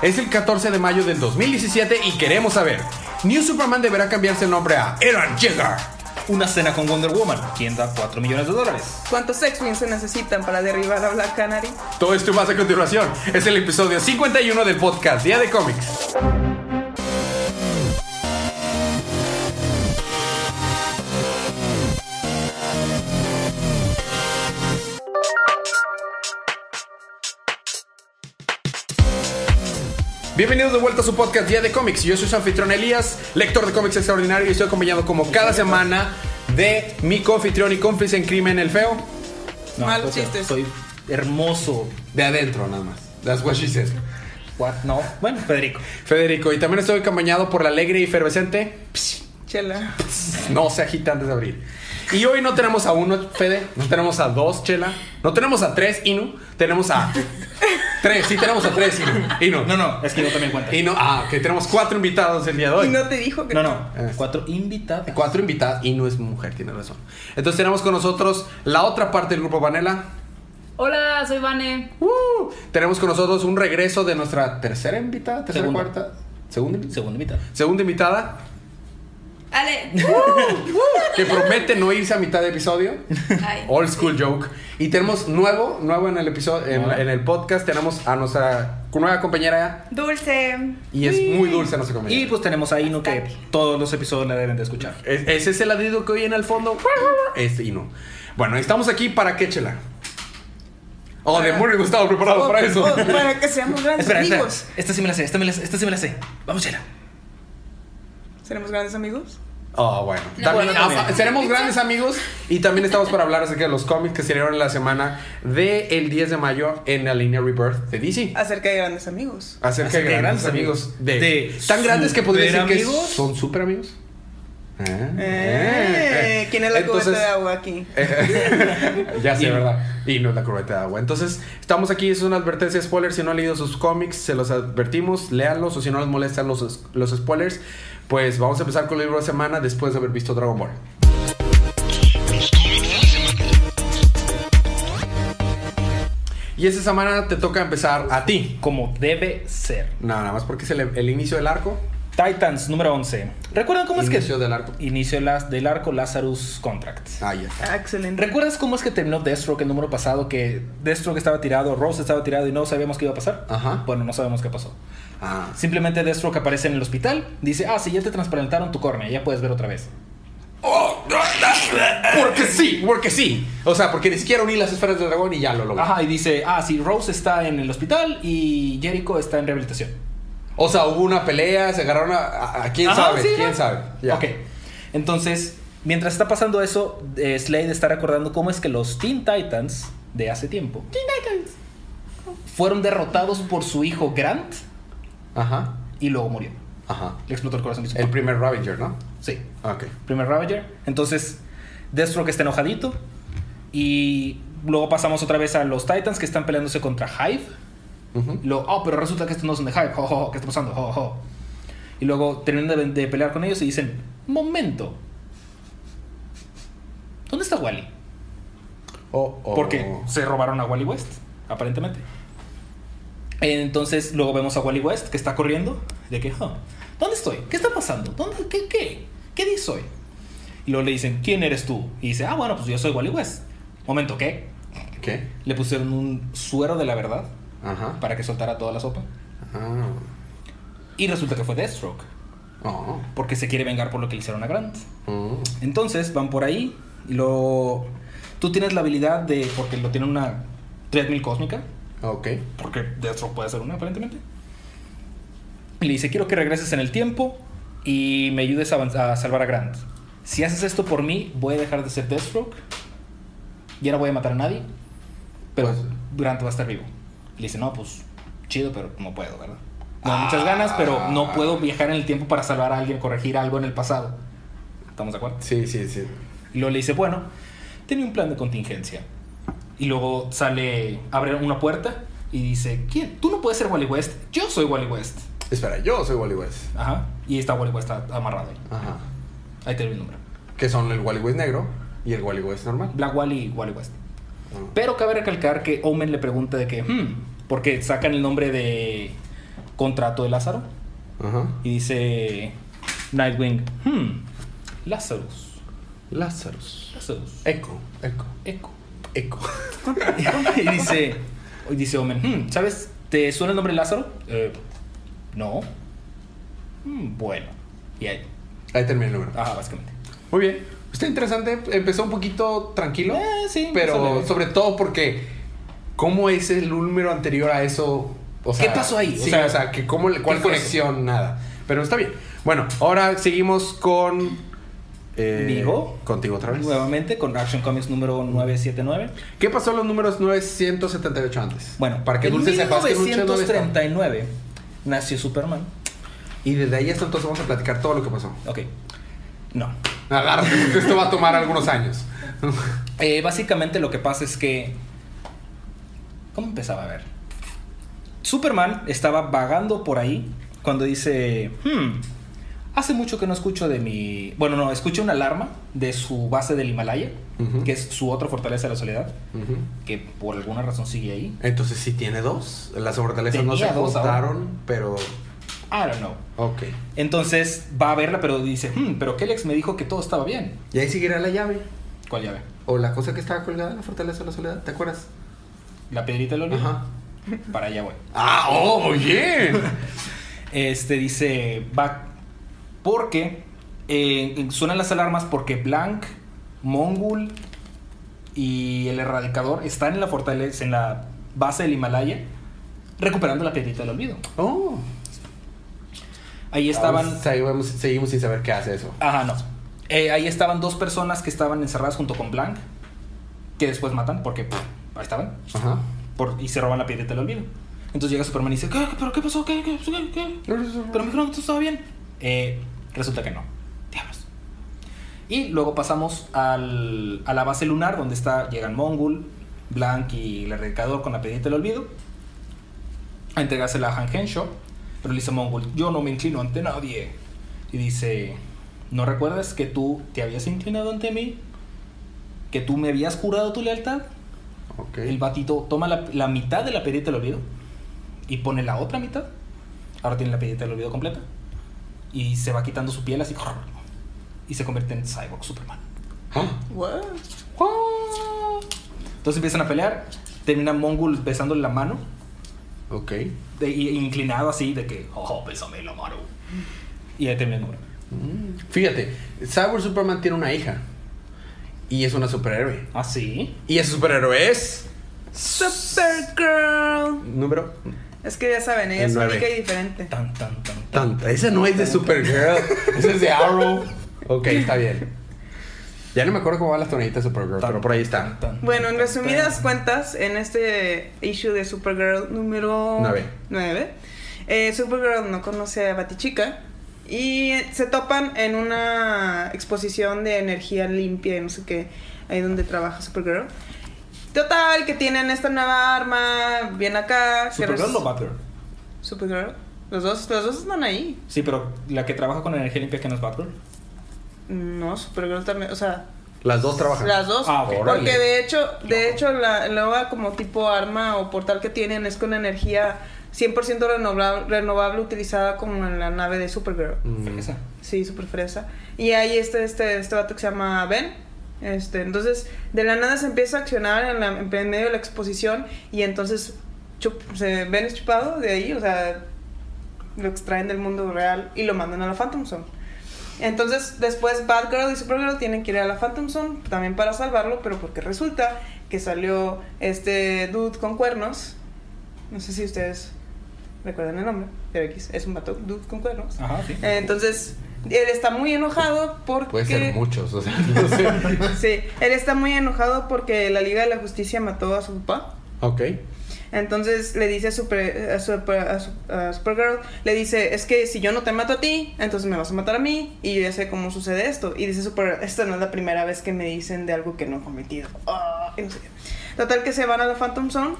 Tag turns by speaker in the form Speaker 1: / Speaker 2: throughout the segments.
Speaker 1: Es el 14 de mayo del 2017 y queremos saber, ¿New Superman deberá cambiarse el nombre a Aaron Jagger?
Speaker 2: Una cena con Wonder Woman. ¿Quién da 4 millones de dólares?
Speaker 3: ¿Cuántos X-Wings se necesitan para derribar a Black Canary?
Speaker 1: Todo esto y más a continuación. Es el episodio 51 del podcast Día de Cómics. Bienvenidos de vuelta a su podcast Día de Cómics. Yo soy su anfitrión Elías, lector de cómics extraordinario y estoy acompañado como cada semana de mi confitrión y cómplice en crimen, el feo.
Speaker 3: Malos
Speaker 2: o sea,
Speaker 3: chistes.
Speaker 2: Soy hermoso.
Speaker 1: De adentro, nada más. That's what she said.
Speaker 2: What? No. Bueno, Federico.
Speaker 1: Federico, y también estoy acompañado por la alegre y efervescente.
Speaker 3: Chela.
Speaker 1: No se agita antes de abrir. Y hoy no tenemos a uno, Fede, no tenemos a dos, Chela, no tenemos a tres, Inu, tenemos a tres, sí tenemos a tres, Inu. Inu.
Speaker 2: No, no, es que yo también cuenta.
Speaker 1: Inu, ah, que tenemos cuatro invitados el día de hoy.
Speaker 3: Y no te dijo que.
Speaker 2: No, no.
Speaker 1: Eh.
Speaker 2: Cuatro invitados.
Speaker 1: Cuatro invitados, Inu es mujer, tiene razón. Entonces tenemos con nosotros la otra parte del grupo Vanela.
Speaker 4: Hola, soy Vane.
Speaker 1: Uh, tenemos con nosotros un regreso de nuestra tercera invitada, tercera,
Speaker 2: Segunda.
Speaker 1: cuarta, segunda,
Speaker 2: Segundo invitado.
Speaker 1: segunda invitada.
Speaker 4: Ale.
Speaker 1: que promete no irse a mitad de episodio.
Speaker 4: Ay.
Speaker 1: Old school joke. Y tenemos nuevo, nuevo en el episodio, en, el podcast, tenemos a nuestra nueva compañera
Speaker 3: Dulce.
Speaker 1: y es muy dulce nuestra
Speaker 2: Y
Speaker 1: compañera.
Speaker 2: pues tenemos a Inu que todos los episodios la deben de escuchar.
Speaker 1: Es- ese es el ladrido que oye en el fondo. Es Ino. Bueno, estamos aquí para qué chela. Oh, demonios, no estaba preparado para eso.
Speaker 3: Oh, para que seamos grandes
Speaker 2: Espera, espera.
Speaker 3: amigos.
Speaker 2: Esta sí me la sé, esta, me la, esta sí me la sé. Vamos, Chela.
Speaker 3: ¿Seremos grandes amigos?
Speaker 1: Oh, bueno.
Speaker 4: No,
Speaker 1: También-
Speaker 4: bueno, también.
Speaker 1: seremos grandes amigos y también estamos para hablar acerca de los cómics que salieron en la semana del 10 de mayo en la línea Rebirth de DC.
Speaker 3: Acerca de grandes amigos.
Speaker 1: Acerca de
Speaker 2: Acerca de
Speaker 1: grandes
Speaker 2: grandes
Speaker 1: amigos.
Speaker 2: amigos.
Speaker 1: De,
Speaker 2: De
Speaker 1: tan grandes que podría decir que son super amigos. Ah,
Speaker 3: Eh,
Speaker 1: eh.
Speaker 3: ¿Quién es la
Speaker 1: Entonces-
Speaker 3: cubeta de agua aquí?
Speaker 1: ya sé,
Speaker 2: Y.
Speaker 1: ¿verdad? Y no es la cubeta de agua. Entonces, estamos aquí, es una advertencia spoiler. Si no han leído sus cómics, se los advertimos, léanlos. O si no les molestan los, los spoilers, pues vamos a empezar con el libro de semana después de haber visto Dragon Ball. Y esta semana te toca empezar a ti.
Speaker 2: Como debe ser.
Speaker 1: No, nada más porque es el, el inicio del arco.
Speaker 2: Titans número 11. ¿Recuerdan cómo es
Speaker 1: Inicio
Speaker 2: que.
Speaker 1: del arco.
Speaker 2: Inicio las- del arco Lazarus Contract.
Speaker 1: Ah, ya está.
Speaker 3: Ah, excelente.
Speaker 2: ¿Recuerdas cómo es que terminó Deathstroke el número pasado? Que Deathstroke estaba tirado, Rose estaba tirado y no sabíamos qué iba a pasar.
Speaker 1: Ajá.
Speaker 2: Bueno, no sabemos qué pasó.
Speaker 1: Ah.
Speaker 2: Simplemente Deathstroke aparece en el hospital, dice, ah, sí, ya te trasplantaron tu córnea, ya puedes ver otra vez.
Speaker 1: Porque sí, porque sí. O sea, porque ni siquiera uní las esferas del dragón y ya lo logré.
Speaker 2: Ajá, y dice, ah, sí, Rose está en el hospital y Jericho está en rehabilitación.
Speaker 1: O sea, hubo una pelea, se agarraron a, a- a quién
Speaker 2: Ajá,
Speaker 1: sabe,
Speaker 2: sí,
Speaker 1: quién
Speaker 2: ¿no?
Speaker 1: sabe. Ya.
Speaker 2: Ok, entonces, mientras está pasando eso, eh, Slade está recordando cómo es que los Teen Titans de hace tiempo fueron derrotados por su hijo Grant
Speaker 1: Ajá.
Speaker 2: y luego murió.
Speaker 1: Ajá.
Speaker 2: Le explotó el corazón.
Speaker 1: El primer Ravager, ¿no?
Speaker 2: Sí.
Speaker 1: Ok.
Speaker 2: primer Ravager. Entonces, Deathstroke está enojadito. Y luego pasamos otra vez a los Titans que están peleándose contra Hive. Luego, oh, pero resulta que estos no son de jo, jo, ¿Qué está pasando? Y luego terminan de, de pelear con ellos y dicen, momento. ¿Dónde está Wally?
Speaker 1: Oh, oh.
Speaker 2: Porque se robaron a Wally West, aparentemente. Entonces, luego vemos a Wally West que está corriendo. De que, "Huh, ¿dónde estoy? ¿Qué está pasando? ¿Dónde, qué, qué? ¿Qué día soy? Y luego le dicen, ¿quién eres tú? Y dice, ah, bueno, pues yo soy Wally West. Momento, ¿qué?
Speaker 1: ¿Qué?
Speaker 2: Le pusieron un suero de la verdad
Speaker 1: Ajá.
Speaker 2: para que soltara toda la sopa.
Speaker 1: Ah.
Speaker 2: Y resulta que fue Deathstroke,
Speaker 1: Oh.
Speaker 2: porque se quiere vengar por lo que le hicieron a Grant.
Speaker 1: Mm.
Speaker 2: Entonces van por ahí y lo... Tú tienes la habilidad de, porque lo tiene una treadmill cósmica,
Speaker 1: Ok.
Speaker 2: porque Deathstroke puede ser una aparentemente. Y le dice, quiero que regreses en el tiempo y me ayudes a, salvar a Grant. Si haces esto por mí, voy a dejar de ser Deathstroke. Ya no voy a matar a nadie. Pero
Speaker 1: Pues-
Speaker 2: Grant va a estar vivo. Y le dice, no, pues chido, pero no puedo, ¿verdad? No, muchas ganas, pero no puedo viajar en el tiempo para salvar a alguien, corregir algo en el pasado. ¿Estamos de acuerdo?
Speaker 1: Sí, sí, sí.
Speaker 2: Y luego le dice, bueno, tenía un plan de contingencia. Y luego sale, abre una puerta y dice, ¿quién? Tú no puedes ser Wally West, yo soy Wally West.
Speaker 1: Espera, yo soy Wally West.
Speaker 2: Ajá. Y está Wally West amarrado ahí.
Speaker 1: Ajá.
Speaker 2: Ahí te doy el nombre.
Speaker 1: Que son el Wally West negro y el Wally West normal.
Speaker 2: Black Wally y Wally West. Pero cabe recalcar que Omen le pregunta de que, hmm, porque sacan el nombre de, contrato de Lázaro.
Speaker 1: Ajá.
Speaker 2: Y dice Nightwing, hmm, Lazarus,
Speaker 1: Lazarus.
Speaker 2: Lazarus,
Speaker 1: Echo. Echo.
Speaker 2: Echo.
Speaker 1: Echo.
Speaker 2: y dice, dice Omen, "Hmm, ¿sabes? ¿Te suena el nombre Lázaro? "Eh, no. "Hmm, bueno. Y ahí,
Speaker 1: Ahí termina el número.
Speaker 2: ajá, básicamente.
Speaker 1: Muy bien. Está interesante. Empezó un poquito tranquilo.
Speaker 2: Eh, sí,
Speaker 1: Pero sobre todo porque. ¿Cómo es el número anterior a eso? O
Speaker 2: ¿Qué pasó ahí?
Speaker 1: Sí,
Speaker 2: O sea,
Speaker 1: o sea, que cómo, ¿cuál
Speaker 2: ¿qué fue
Speaker 1: conexión? Nada. Pero está bien. Bueno, ahora seguimos con. eh. Contigo otra vez.
Speaker 2: Nuevamente con Action Comics número 979.
Speaker 1: ¿Qué pasó en los números 978 antes?
Speaker 2: Bueno,
Speaker 1: para que
Speaker 2: en
Speaker 1: Dulce sepas que Dulce no está.
Speaker 2: 1939 nació Superman.
Speaker 1: Y desde ahí hasta entonces vamos a platicar todo lo que pasó.
Speaker 2: Ok. No.
Speaker 1: Agárrate, esto va a tomar algunos años.
Speaker 2: Eh, básicamente lo que pasa es que. ¿Cómo empezaba a ver? Superman estaba vagando por ahí cuando dice. Hmm, hace mucho que no escucho de mi. Bueno, no, escuché una alarma de su base del Himalaya, que es su otra fortaleza de la soledad, que por alguna razón sigue ahí.
Speaker 1: Entonces sí tiene dos. Las fortalezas no se juntaron, pero.
Speaker 2: I don't know.
Speaker 1: Ok.
Speaker 2: Entonces va a verla, pero dice, hmm, pero Kellex me dijo que todo estaba bien.
Speaker 1: Y ahí seguirá la llave.
Speaker 2: ¿Cuál llave?
Speaker 1: O la cosa que estaba colgada en la fortaleza de la soledad, ¿te acuerdas?
Speaker 2: La piedrita del olvido.
Speaker 1: Ajá.
Speaker 2: Para allá voy.
Speaker 1: Ah, oh, bien.
Speaker 2: Este dice, va, porque eh, suenan las alarmas porque Blank, Mongul y el erradicador están en la fortaleza, en la base del Himalaya, recuperando la piedrita del olvido.
Speaker 1: Oh.
Speaker 2: Ahí estaban,
Speaker 1: Seguimos, seguimos sin saber qué hace eso.
Speaker 2: ajá, no. Eh, ahí estaban dos personas que estaban encerradas junto con Blank, que después matan porque pff, ahí estaban.
Speaker 1: Ajá.
Speaker 2: por- y se roban la piedrita del olvido. Entonces llega Superman y dice, ¿qué? ¿Pero qué pasó? ¿Qué? ¿Qué? ¿Qué? ¿Qué? Pero me dijeron que todo estaba bien. Eh, resulta que no. Diablos. Y luego pasamos al- a la base lunar donde está, llegan Mongul, Blank y el erradicador con la piedrita del olvido. A entregársela a Han Henshaw. Pero le dice Mongul, yo no me inclino ante nadie. Y dice, ¿no recuerdas que tú te habías inclinado ante mí? ¿Que tú me habías jurado tu lealtad? El batito toma la, la mitad de la piedrita del olvido y pone la otra mitad. Ahora tiene la piedrita del olvido completa. Y se va quitando su piel así. Y se convierte en Cyborg Superman.
Speaker 1: Ah.
Speaker 3: What?
Speaker 2: Entonces empiezan a pelear. Termina Mongul besándole la mano.
Speaker 1: Ok.
Speaker 2: de- y- inclinado así, de que, oh, bésame la mano. Y ahí termina el número.
Speaker 1: Mm. Fíjate, Cyber Superman tiene una hija. Y es una superhéroe.
Speaker 2: ¿Ah, sí?
Speaker 1: Y ese superhéroe es.
Speaker 3: Supergirl.
Speaker 1: Número.
Speaker 3: Es que ya saben, ella
Speaker 1: El
Speaker 3: es
Speaker 1: nueve.
Speaker 3: única y diferente.
Speaker 2: Tan, tan, tan, tan.
Speaker 1: Tanta. Esa no es de Supergirl. Esa es de Arrow. Ok, está bien. Ya no me acuerdo cómo van las tonaditas de Supergirl, pero por ahí está.
Speaker 2: Tan, tan,
Speaker 3: Bueno, en
Speaker 2: tan,
Speaker 3: resumidas
Speaker 2: tan.
Speaker 3: cuentas, en este issue de Supergirl número
Speaker 1: Nueve.
Speaker 3: 9, eh, Supergirl no conoce a Batichica y se topan en una exposición de energía limpia y no sé qué, ahí donde trabaja Supergirl. Total, que tienen esta nueva arma, bien acá.
Speaker 2: ¿Supergirl o Batgirl?
Speaker 3: Supergirl. Los dos, los dos están ahí.
Speaker 2: Sí, pero la que trabaja con energía limpia que no es Batgirl.
Speaker 3: No, Supergirl también, o sea,
Speaker 1: Las dos trabajan.
Speaker 3: Las dos.
Speaker 2: Ah.
Speaker 3: Porque de hecho, de hecho la la nueva como tipo arma o portal que tienen es con energía 100% renovable, renovable utilizada como en la nave de Supergirl.
Speaker 1: Mm.
Speaker 2: Fresa.
Speaker 3: Sí, super fresa. Y ahí está este, este vato que se llama Ben. Este, entonces, de la nada se empieza a accionar en, la, en medio de la exposición y entonces chup- se Ben es chupado de ahí, o sea, lo extraen del mundo real y lo mandan a la Phantom Zone. Entonces, después Batgirl y Supergirl tienen que ir a la Phantom Zone también para salvarlo, pero porque resulta que salió este dude con cuernos. No sé si ustedes recuerdan el nombre, pero X, es un vato dude con cuernos.
Speaker 2: Ajá, sí.
Speaker 3: Entonces, él está muy enojado porque...
Speaker 1: Puede ser muchos, o sea, no sé.
Speaker 3: Sí, él está muy enojado porque la Liga de la Justicia mató a su papá.
Speaker 1: ok.
Speaker 3: Entonces le dice a, Super, a, Super- a Su- a Supergirl, le dice, es que si yo no te mato a ti, entonces me vas a matar a mí y yo ya sé cómo sucede esto. Y dice Supergirl, esta no es la primera vez que me dicen de algo que no he cometido. Ah, y no sé qué. Total que se van a la Phantom Zone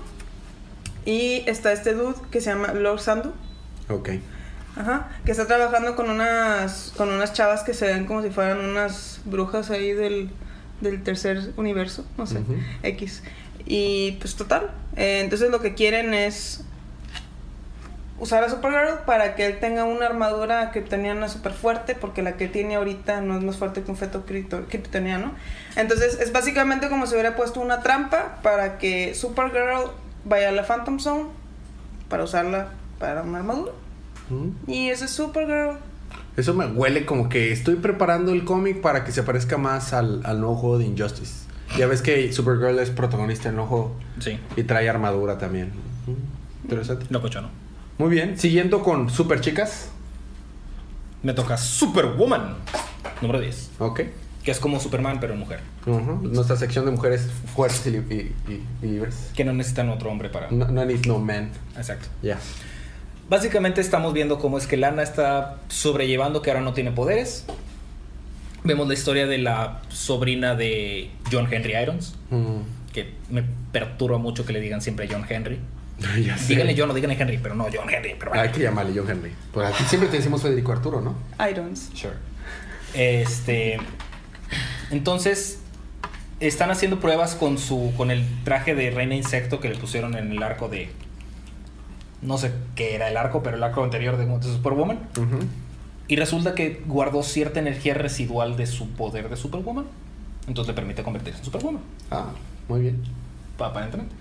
Speaker 3: y está este dude que se llama Lord Sandu.
Speaker 1: Ok.
Speaker 3: Ajá, que está trabajando con unas con unas chavas que se ven como si fueran unas brujas ahí del, del tercer universo, no sé,
Speaker 1: Ujú.
Speaker 3: X. Y pues total, eh, entonces lo que quieren es usar a Supergirl para que él tenga una armadura kryptoniana súper fuerte, porque la que tiene ahorita no es más fuerte que un feto krypto- kryptoniano. Entonces es básicamente como si hubiera puesto una trampa para que Supergirl vaya a la Phantom Zone para usarla para una armadura.
Speaker 1: Mm.
Speaker 3: Y ese es Supergirl.
Speaker 1: Eso me huele como que estoy preparando el cómic para que se parezca más al, al nuevo juego de Injustice. Ya ves que Supergirl es protagonista en el juego
Speaker 2: Sí,
Speaker 1: y trae armadura también. Interesante.
Speaker 2: locochono.
Speaker 1: Muy bien, siguiendo con Super Chicas.
Speaker 2: Me toca Superwoman, número 10.
Speaker 1: Ok.
Speaker 2: Que es como Superman, pero en mujer.
Speaker 1: Nuestra sección de mujeres fuertes y, li- y- y- y libres.
Speaker 2: Que no necesitan otro hombre para.
Speaker 1: No, no need no man.
Speaker 2: Exacto.
Speaker 1: Ya.
Speaker 2: Básicamente estamos viendo cómo es que Lana está sobrellevando que ahora no tiene poderes. Vemos la historia de la sobrina de John Henry Irons,
Speaker 1: Mm.
Speaker 2: que me perturba mucho que le digan siempre John Henry.
Speaker 1: ya sé.
Speaker 2: Díganle John o díganle Henry, pero no John Henry. Pero bueno.
Speaker 1: Hay que llamarle John Henry. Pues a ti siempre te decimos Federico Arturo, ¿no?
Speaker 3: Irons.
Speaker 2: Sure. Este. Entonces. Están haciendo pruebas con su. con el traje de reina insecto que le pusieron en el arco de. No sé qué era el arco, pero el arco anterior de, Superwoman.
Speaker 1: Ujú.
Speaker 2: Y resulta que guardó cierta energía residual de su poder de Superwoman. Entonces le permite convertirse en Superwoman.
Speaker 1: Ah, muy bien.
Speaker 2: Aparentemente.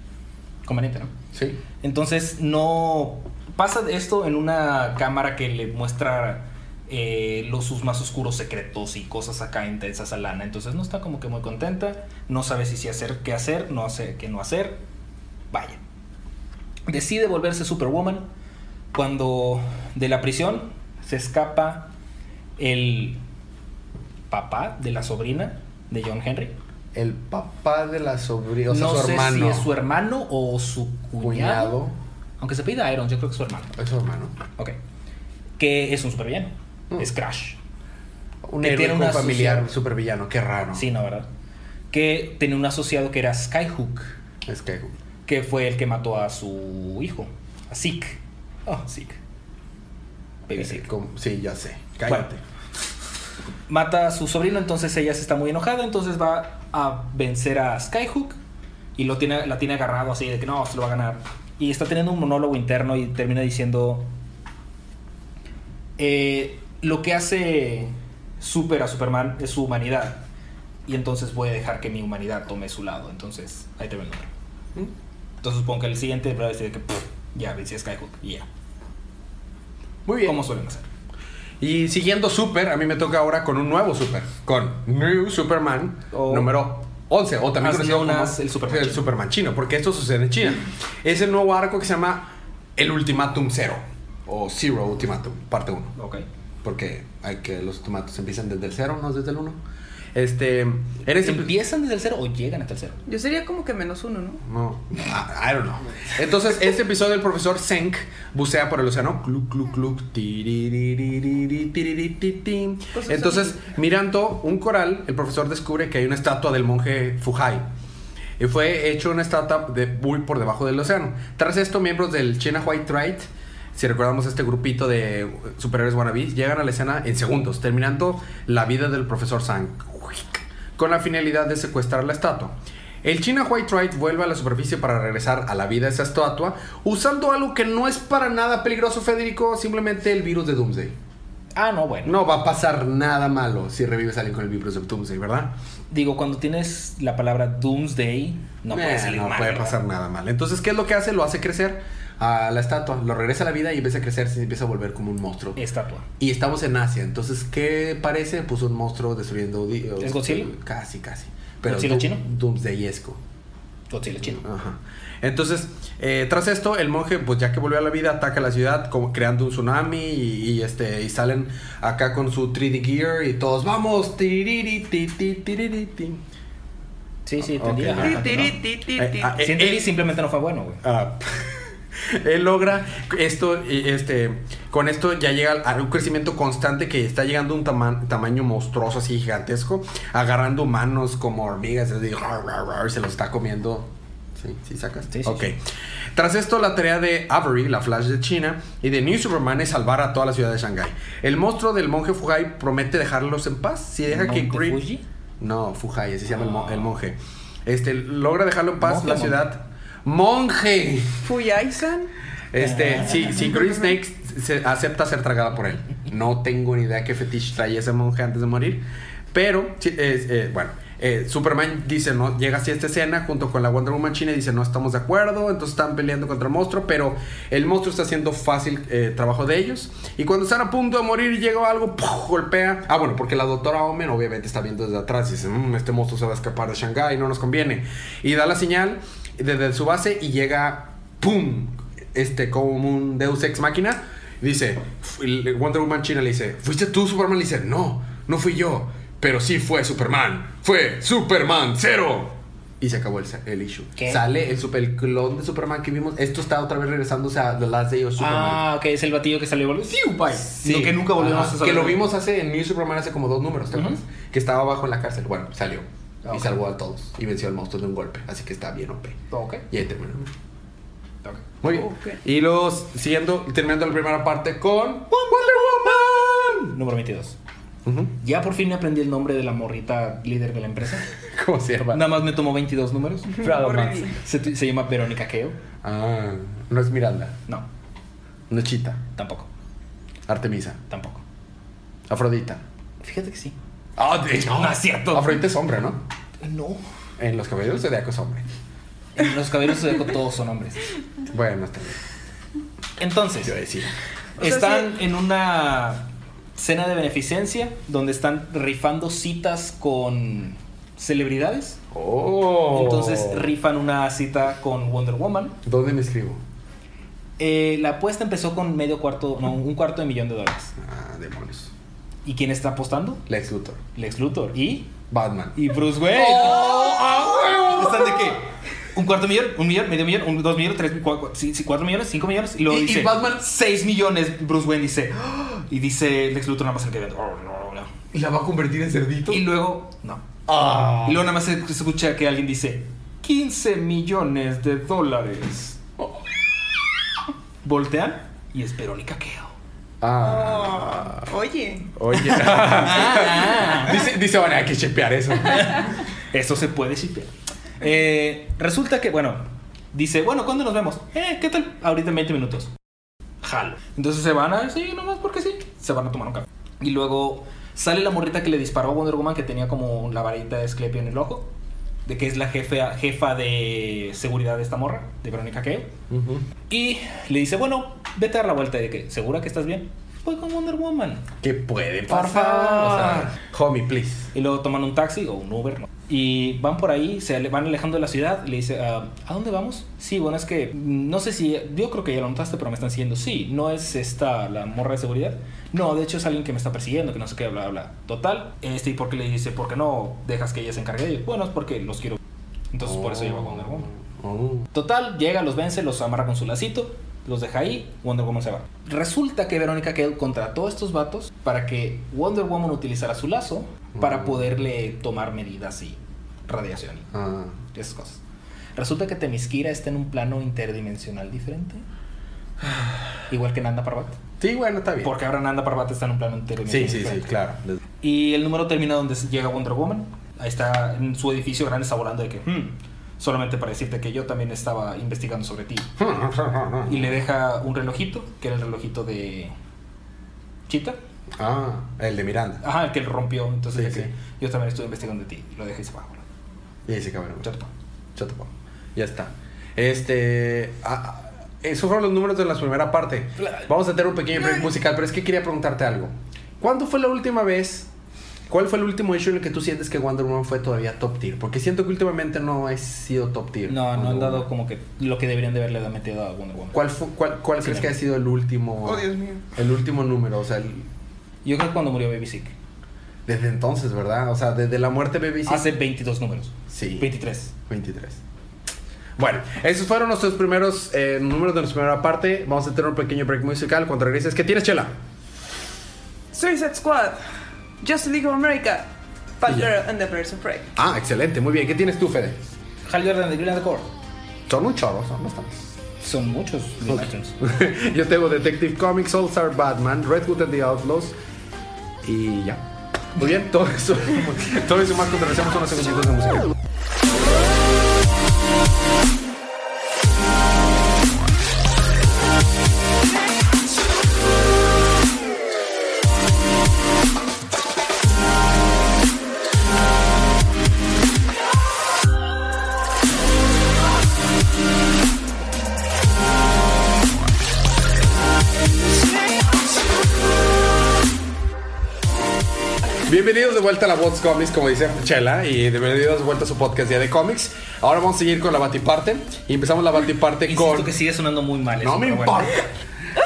Speaker 2: Conveniente, ¿no?
Speaker 1: Sí.
Speaker 2: Entonces no pasa esto en una cámara que le muestra eh, los sus más oscuros secretos y cosas acá intensas a Lana. Entonces no está como que muy contenta, no sabe si sí hacer qué hacer, no hace qué no hacer. Vaya. Decide volverse Superwoman cuando de la prisión se escapa el papá de la sobrina de John Henry.
Speaker 1: El papá de la sobrina, o sea,
Speaker 2: no
Speaker 1: su
Speaker 2: sé
Speaker 1: hermano.
Speaker 2: si es su hermano o su cuñado.
Speaker 1: Cuñado.
Speaker 2: Aunque se pida Irons, yo creo que es su hermano.
Speaker 1: Es su hermano.
Speaker 2: Ok. Que es un supervillano.
Speaker 1: Mm.
Speaker 2: Es Crash.
Speaker 1: Un
Speaker 2: Que tiene una
Speaker 1: familiar
Speaker 2: asociación.
Speaker 1: supervillano, qué raro.
Speaker 2: Sí, no, ¿verdad? Que tenía un asociado que era Skyhook,
Speaker 1: que.
Speaker 2: que fue el que mató a su hijo, a Zeke. Oh, Zeke.
Speaker 1: Eh, como- sí, ya sé. Cállate.
Speaker 2: Mata a su sobrino, entonces ella se está muy enojada, entonces va a vencer a Skyhook y lo tiene, la tiene agarrado así de que no, se lo va a ganar. Y está teniendo un monólogo interno y termina diciendo eh, lo que hace super a Superman es su humanidad. Y entonces voy a dejar que mi humanidad tome su lado. Entonces, ahí te ven.
Speaker 1: ¿Mm?
Speaker 2: Entonces supongo que el siguiente va a decir que "Pff, ya vencí a Skyhook y ya.
Speaker 1: Muy bien.
Speaker 2: Como suelen hacer.
Speaker 1: Y siguiendo Super, a mí me toca ahora con un nuevo Super. Con New Superman
Speaker 2: O-
Speaker 1: número 11. O también conocido como
Speaker 2: el Superman chino.
Speaker 1: Superman chino. Porque esto sucede en China. Es el nuevo arco que se llama El Ultimátum Zero. O Zero Ultimatum, parte 1.
Speaker 2: Ok.
Speaker 1: Porque hay que los ultimatos empiezan desde el 0, no desde el 1. Este. En este
Speaker 2: ¿Empiezan desde el cero o llegan hasta el cero?
Speaker 3: Yo sería como que menos uno, ¿no?
Speaker 1: No, I, I don't know. Entonces, este episodio el profesor Senk bucea por el océano. Cluc, cluc, cluc, tiriririri, tirirititim. Entonces, mirando un coral, el profesor descubre que hay una estatua del monje Fuhai. Y fue hecho una estatua de muy por debajo del océano. Tras esto, miembros del China White Rite, si recordamos este grupito de superhéroes wannabes, llegan a la escena en segundos, terminando la vida del profesor Sang con la finalidad de secuestrar la estatua. El China White Rite vuelve a la superficie para regresar a la vida de esa estatua usando algo que no es para nada peligroso, Federico, simplemente el virus de Doomsday.
Speaker 2: Ah, no, bueno.
Speaker 1: No va a pasar nada malo si revives a alguien con el virus de Doomsday, ¿verdad?
Speaker 2: Digo, cuando tienes la palabra Doomsday, no puede
Speaker 1: Eh,
Speaker 2: salir
Speaker 1: no
Speaker 2: mal.
Speaker 1: puede
Speaker 2: ¿verdad?
Speaker 1: pasar nada mal. Entonces, ¿qué es lo que hace? Lo hace crecer a la estatua, lo regresa a la vida y empieza a crecer, se empieza a volver como un monstruo.
Speaker 2: Estatua.
Speaker 1: Y estamos en Asia, entonces, ¿qué parece? Pues un monstruo destruyendo...
Speaker 2: ¿Es Godzilla?
Speaker 1: Casi, casi. Pero
Speaker 2: ¿Godzilla
Speaker 1: Doom-
Speaker 2: chino?
Speaker 1: Doomsdayesco.
Speaker 2: Godzilla chino.
Speaker 1: Ajá. Entonces, eh, tras esto, el monje, pues ya que volvió a la vida, ataca la ciudad como creando un tsunami y, y, este y salen acá con su 3D gear y todos vamos. tiriri, ti, ti, tiriri, ti.
Speaker 2: Sí, sí, entendí.
Speaker 1: ya.
Speaker 2: ajá,
Speaker 1: Eh, ah, eh,
Speaker 2: simplemente no fue bueno, güey.
Speaker 1: Ah, él logra esto, este, con esto ya llega a un crecimiento constante que está llegando a un tama- tamaño monstruoso, así gigantesco, agarrando humanos como hormigas, así, rar, rar, rar, se los está comiendo. Sí, sí sacas.
Speaker 2: Sí, sí,
Speaker 1: Ok.
Speaker 2: sí.
Speaker 1: Tras esto, la tarea de Avery, la Flash de China, y de New Superman es salvar a toda la ciudad de Shanghai. El monstruo del monje Fugai promete dejarlos en paz si deja que
Speaker 2: ¿Monte
Speaker 1: Green...
Speaker 2: Fuji?
Speaker 1: No, Fugai, así se llama el,
Speaker 2: Ah.
Speaker 1: el monje. Este, logra dejarlo en paz
Speaker 2: ¿Monje
Speaker 1: la ciudad. ¡Monje!
Speaker 3: Fuyai-san.
Speaker 1: Este, sí, sí, Green Snake se acepta ser tragada por él. No tengo ni idea qué fetiche traía ese monje antes de morir. Pero, sí, es, eh, bueno, eh, Superman dice, no, llega así a esta escena junto con la Wonder Woman china y dice, no estamos de acuerdo, entonces están peleando contra el monstruo, pero el monstruo está haciendo fácil eh, trabajo de ellos. Y cuando están a punto de morir y llega algo, ¡puf! golpea. Ah, bueno, porque la doctora Omen obviamente está viendo desde atrás y dice, "Mm, este monstruo se va a escapar de Shanghai, no nos conviene. Y da la señal desde su base y llega, ¡pum! Este, como un Deus Ex Máquina. Dice, Wonder Woman china le dice, ¿fuiste tú Superman? Le dice, no, no fui yo. Pero sí fue Superman. Fue Superman cero. Y se acabó el, el issue.
Speaker 2: ¿Qué?
Speaker 1: Sale el, super, el clon de Superman que vimos. Esto está otra vez regresándose a The Last Day of Superman.
Speaker 2: Ah, ok, es el batillo que salió y volvió. ¡Fiu! Bye.
Speaker 1: Sí.
Speaker 2: Lo que nunca volvimos
Speaker 1: Ajá.
Speaker 2: a saber.
Speaker 1: Que lo vimos hace en New Superman hace como dos números, ¿te acuerdas? Que estaba abajo en la cárcel. Bueno, salió. Y salvó a todos. Y venció al monstruo de un golpe. Así que está bien OP.
Speaker 2: Ok.
Speaker 1: Y ahí terminó. Muy bien. Y los siguiendo, terminando la primera parte con Wonder Woman.
Speaker 2: Número 22.
Speaker 1: Ujú.
Speaker 2: Ya por fin me aprendí el nombre de la morrita líder de la empresa.
Speaker 1: ¿Cómo se llama?
Speaker 2: Nada más me tomó 22 números. Se llama Verónica Keo.
Speaker 1: Ah, no es Miranda.
Speaker 2: No,
Speaker 1: No es Chita.
Speaker 2: tampoco.
Speaker 1: Artemisa.
Speaker 2: Tampoco.
Speaker 1: Afrodita.
Speaker 2: Fíjate que sí.
Speaker 1: Ah, de
Speaker 2: No, no es cierto.
Speaker 1: Afrodita es hombre, ¿no?
Speaker 2: No.
Speaker 1: En los caballeros zodiacos es hombre.
Speaker 2: En los caballeros de todos son hombres.
Speaker 1: Bueno, está bien.
Speaker 2: Entonces,
Speaker 1: Yo decía.
Speaker 3: O sea,
Speaker 2: están en una cena de beneficencia donde están rifando citas con celebridades.
Speaker 1: Oh.
Speaker 2: Entonces rifan una cita con Wonder Woman.
Speaker 1: ¿Dónde me escribo?
Speaker 2: Eh, la apuesta empezó con medio cuarto, no, un cuarto de millón de dólares.
Speaker 1: Ah, demonios.
Speaker 2: ¿Y quién está apostando?
Speaker 1: Lex Luthor.
Speaker 2: Lex Luthor. ¿Y?
Speaker 1: Batman.
Speaker 2: Y Bruce Wayne.
Speaker 1: ¡Oh!
Speaker 2: ¿Están de qué? ¿Un cuarto millón? ¿Un millón? ¿Medio millón? ¿Un, ¿Dos millones? ¿Tres? Cuatro, ¿Cuatro millones? ¿Cinco millones? Y luego
Speaker 1: Y- y
Speaker 2: dice...
Speaker 1: Batman-
Speaker 2: Seis millones. Bruce Wayne dice... "Ah", Y dice Lex Luthor nada más el que ve. "Oh, no, no".
Speaker 1: ¿Y la va a convertir en cerdito?
Speaker 2: Y luego... No.
Speaker 1: Ah.
Speaker 2: Y luego nada más se se escucha que alguien dice... 15 millones de dólares. Voltean y es Verónica Keo.
Speaker 1: Ah.
Speaker 3: Oh, oye.
Speaker 1: Oye. Dice, dice, bueno, hay que chepear eso.
Speaker 2: Eso se puede shipear. Eh, resulta que, bueno, dice, bueno, ¿cuándo nos vemos? Eh, ¿qué tal? Ahorita en 20 minutos. Jalo. Entonces se van a, sí, nomás porque sí, se van a tomar un café. Y luego sale la morrita que le disparó a Wonder Woman que tenía como la varita de Esclepio en el ojo. De que es la jefe, jefa de seguridad de esta morra, de Verónica Keo.
Speaker 1: Ujú.
Speaker 2: Y le dice, bueno, vete a dar la vuelta. De que, ¿segura que estás bien? Voy con Wonder Woman.
Speaker 1: ¿Qué puede
Speaker 2: Por
Speaker 1: pasar?
Speaker 2: favor.
Speaker 1: O sea, homie, please.
Speaker 2: Y luego toman un taxi o un Uber, ¿no? Y van por ahí, se van alejando de la ciudad. Y le dice, ah, ¿a dónde vamos? Sí, bueno, es que no sé si. Yo creo que ya lo notaste, pero me están siguiendo. Sí, no es esta la morra de seguridad. No, de hecho es alguien que me está persiguiendo, que no sé qué, bla, bla. Total. Este, ¿y por qué le dice, por qué no dejas que ella se encargue de ellos? Bueno, es porque los quiero. Entonces por eso lleva a Wonder Woman.
Speaker 1: Oh.
Speaker 2: Total, llega, los vence, los amarra con su lacito, los deja ahí, Wonder Woman se va. Resulta que Verónica Kale contrató a estos vatos para que Wonder Woman utilizara su lazo para
Speaker 1: Mm.
Speaker 2: poderle tomar medidas y radiación
Speaker 1: Ah.
Speaker 2: y esas cosas. Resulta que Temiskira está en un plano interdimensional diferente. Igual que Nanda Parbat.
Speaker 1: Sí, bueno, está bien.
Speaker 2: Porque ahora Nanda Parbat está en un plano
Speaker 1: Sí,
Speaker 2: interdimensional
Speaker 1: sí, sí,
Speaker 2: diferente.
Speaker 1: claro.
Speaker 2: Y el número termina donde llega Wonder Woman. Ahí está en su edificio grande, está volando de que, "Hmm, solamente para decirte que yo también estaba investigando sobre ti. Y le deja un relojito, que era el relojito de Chita.
Speaker 1: Ah, el de Miranda.
Speaker 2: Ajá, el que lo rompió. Entonces,
Speaker 1: Sí, sí.
Speaker 2: yo también estuve investigando de ti. Lo deja y se va.
Speaker 1: Y ese cabrón.
Speaker 2: Ya te pongo.
Speaker 1: Ya está. Este. ah, ah, esos fueron los números de la primera parte. Vamos a tener un pequeño break musical, pero es que quería preguntarte algo. ¿Cuándo fue la última vez? ¿Cuál fue el último issue en el que tú sientes que Wonder Woman fue todavía top tier? Porque siento que últimamente no ha sido top tier.
Speaker 2: No, no han dado
Speaker 1: Woman.
Speaker 2: como que lo que deberían de haberle metido a Wonder Woman.
Speaker 1: ¿Cuál, fue- cuál, cuál
Speaker 2: Sí,
Speaker 1: crees que ha sido el último?
Speaker 3: Oh, Dios mío.
Speaker 1: El último número, o sea, el-
Speaker 2: Yo creo que cuando murió Baby Sick.
Speaker 1: desde entonces, ¿verdad? O sea, desde la muerte de Baby Sick.
Speaker 2: Hace 22 números.
Speaker 1: Sí.
Speaker 2: 23.
Speaker 1: 23. Bueno, esos fueron nuestros primeros eh, números de nuestra primera parte. Vamos a tener un pequeño break musical. Cuando regreses, ¿qué tienes, Chela?
Speaker 3: Suicide Squad. Justice League of America.
Speaker 1: Y
Speaker 3: Batgirl and the Birds of Prey.
Speaker 1: Ah, excelente, muy bien. ¿Qué tienes tú, Fede?
Speaker 2: Hal Jordan de Green and the Core.
Speaker 1: Son un chorro, son bastantes.
Speaker 2: Son muchos Lanterns.
Speaker 1: Yo tengo Detective Comics, All Star Batman, Red Hood and the Outlaws y ya. Muy bien, todo eso, todo eso más cuando regresemos unos segunditos de música. Bye. Bienvenidos de vuelta a la Bots Comics, como dice Chela, y bienvenidos de vuelta a su podcast Día de Cómics. Ahora vamos a seguir con la Batiparte y empezamos la Batiparte con.
Speaker 2: que sigue sonando muy mal.
Speaker 1: No
Speaker 2: eso,
Speaker 1: me
Speaker 2: bueno.
Speaker 1: importa.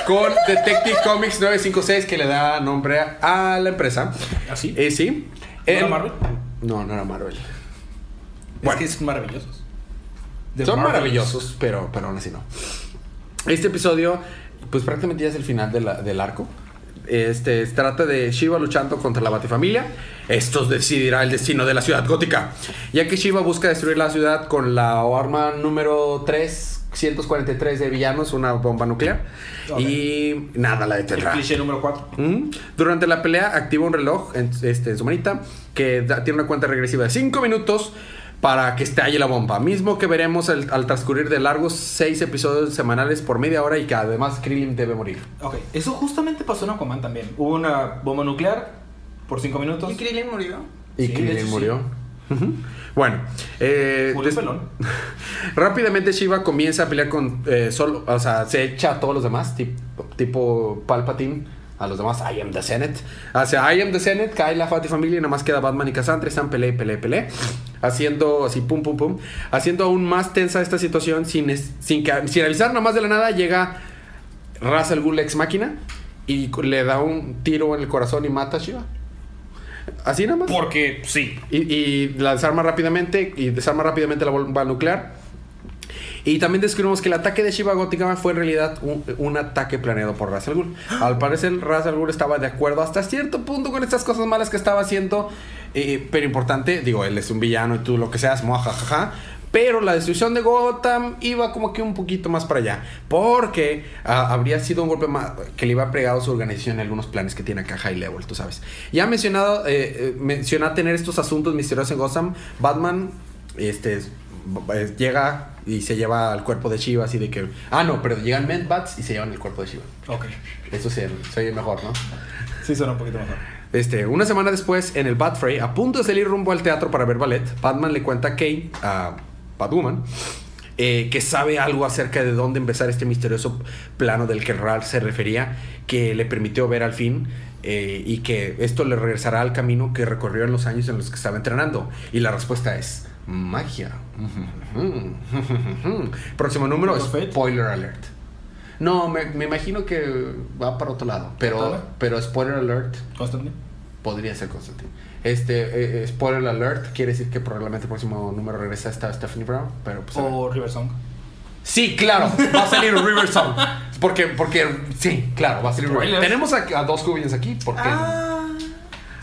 Speaker 1: Con Detective Comics 956 que le da nombre a la empresa.
Speaker 2: ¿Ah, sí?
Speaker 1: Eh, sí.
Speaker 2: ¿No era Marvel?
Speaker 1: No, no era Marvel.
Speaker 2: Es que son maravillosos. The
Speaker 1: Son
Speaker 2: Marvels.
Speaker 1: maravillosos, pero, pero aún así no. Este episodio, pues prácticamente ya es el final de la- del arco. Este trata de Shiva luchando contra la Batifamilia. Esto decidirá el destino de la ciudad gótica. Ya que Shiva busca destruir la ciudad con la arma número 343 de villanos, una bomba nuclear. Y nada la
Speaker 2: El
Speaker 1: detendrá.
Speaker 2: cliché número 4.
Speaker 1: Ujú. Durante la pelea activa un reloj en, este, en su manita que da- tiene una cuenta regresiva de 5 minutos para que estalle la bomba. Mismo que veremos al, al transcurrir de largos 6 episodios semanales por media hora y que además Krillin debe morir.
Speaker 2: Ok, eso justamente pasó en Aquaman también. Hubo una bomba nuclear por 5 minutos.
Speaker 3: ¿Y Krillin murió?
Speaker 1: Y
Speaker 2: Sí,
Speaker 1: Krillin
Speaker 2: hecho, sí.
Speaker 1: murió. Ujú. Bueno, eh,
Speaker 2: Murió
Speaker 1: des- rápidamente Shiva comienza a pelear con eh, solo, o sea, se echa a todos los demás, tipo, tipo Palpatine, a los demás, I am the Senate. Hacia I am the Senate, cae la Fati familia y nada más queda Batman y Cassandra, están pele, pele, pele, haciendo así pum, pum, pum, haciendo aún más tensa esta situación sin, sin, que, sin avisar nada más de la nada, llega Ra's al Ghul ex máquina y le da un tiro en el corazón y mata a Shiva. Así nada más.
Speaker 2: Porque sí.
Speaker 1: Y, y la desarma rápidamente y desarma rápidamente la bomba nuclear. Y también descubrimos que el ataque de Shiva Gótica fue en realidad un, un ataque planeado por Ra's al Ghul. Al parecer Ra's al Ghul estaba de acuerdo hasta cierto punto con estas cosas malas que estaba haciendo. eh, pero importante, digo, él es un villano y tú lo que seas, mojajaja. Pero la destrucción de Gotham iba como que un poquito más para allá. Porque ah, habría sido un golpe más que le iba pegado a su organización en algunos planes que tiene acá High Level, tú sabes. Ya mencionado, eh, eh, menciona tener estos asuntos misteriosos en Gotham. Batman, este, llega y se lleva al cuerpo de Shiva, así de que. Ah, no, pero llegan Medbats y se llevan el cuerpo de Shiva.
Speaker 2: Ok.
Speaker 1: Eso sí, se oye mejor, ¿no?
Speaker 2: Sí, suena un poquito mejor.
Speaker 1: Este, una semana después, en el Bat Fray, a punto de salir rumbo al teatro para ver ballet, Batman le cuenta a Kane, a Batwoman, eh, que sabe algo acerca de dónde empezar este misterioso plano del que Ralph se refería, que le permitió ver al fin. eh, y que esto le regresará al camino que recorrió en los años en los que estaba entrenando. Y la respuesta es magia. Próximo número, spoiler alert. No, me, me imagino que va para otro lado. Pero, pero spoiler alert,
Speaker 2: Constantine.
Speaker 1: podría ser Constantine. Este, eh, eh, spoiler alert, quiere decir que probablemente el próximo número regresa esta Stephanie Brown. Pero pues.
Speaker 2: O River Song.
Speaker 1: Sí, claro, va a salir River Song. Porque, porque, sí, claro, va a salir River. Tenemos a, a dos Cubians aquí. Porque.
Speaker 3: Ah.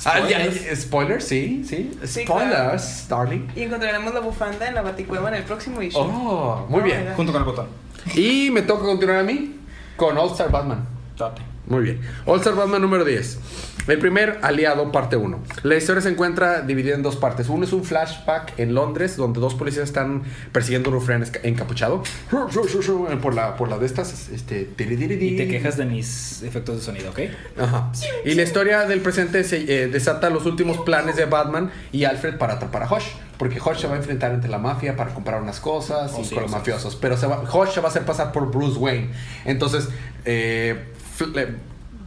Speaker 1: Ah, ya,
Speaker 2: Spoilers.
Speaker 1: sí, sí.
Speaker 3: Sí,
Speaker 1: Spoilers, darling.
Speaker 3: Y encontraremos la bufanda en la baticueva en el próximo issue.
Speaker 1: Oh, muy
Speaker 3: Oh,
Speaker 1: bien.
Speaker 2: Junto con el botón.
Speaker 1: Y me toca continuar a mí con All Star Batman.
Speaker 2: Date.
Speaker 1: Muy bien. All Star Batman número 10. El primer aliado, parte 1. La historia se encuentra dividida en dos partes. Uno es un flashback en Londres, donde dos policías están persiguiendo a un encapuchado. Por la, por la de estas. Este,
Speaker 2: Y te quejas de mis efectos de sonido, ¿ok?
Speaker 1: Ajá. Y la historia del presente se eh, desata los últimos planes de Batman y Alfred para atrapar a Hush. Porque Hush se va a enfrentar entre la mafia para comprar unas cosas
Speaker 2: Oh,
Speaker 1: y
Speaker 2: sí,
Speaker 1: con los
Speaker 2: sí,
Speaker 1: mafiosos. Pero se va, se va a hacer pasar por Bruce Wayne. Entonces, eh,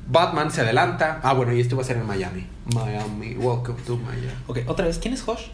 Speaker 1: Batman se adelanta. Ah, bueno, y esto va a ser en Miami. Miami, welcome to Miami.
Speaker 2: Ok, otra vez, ¿quién es Hosh?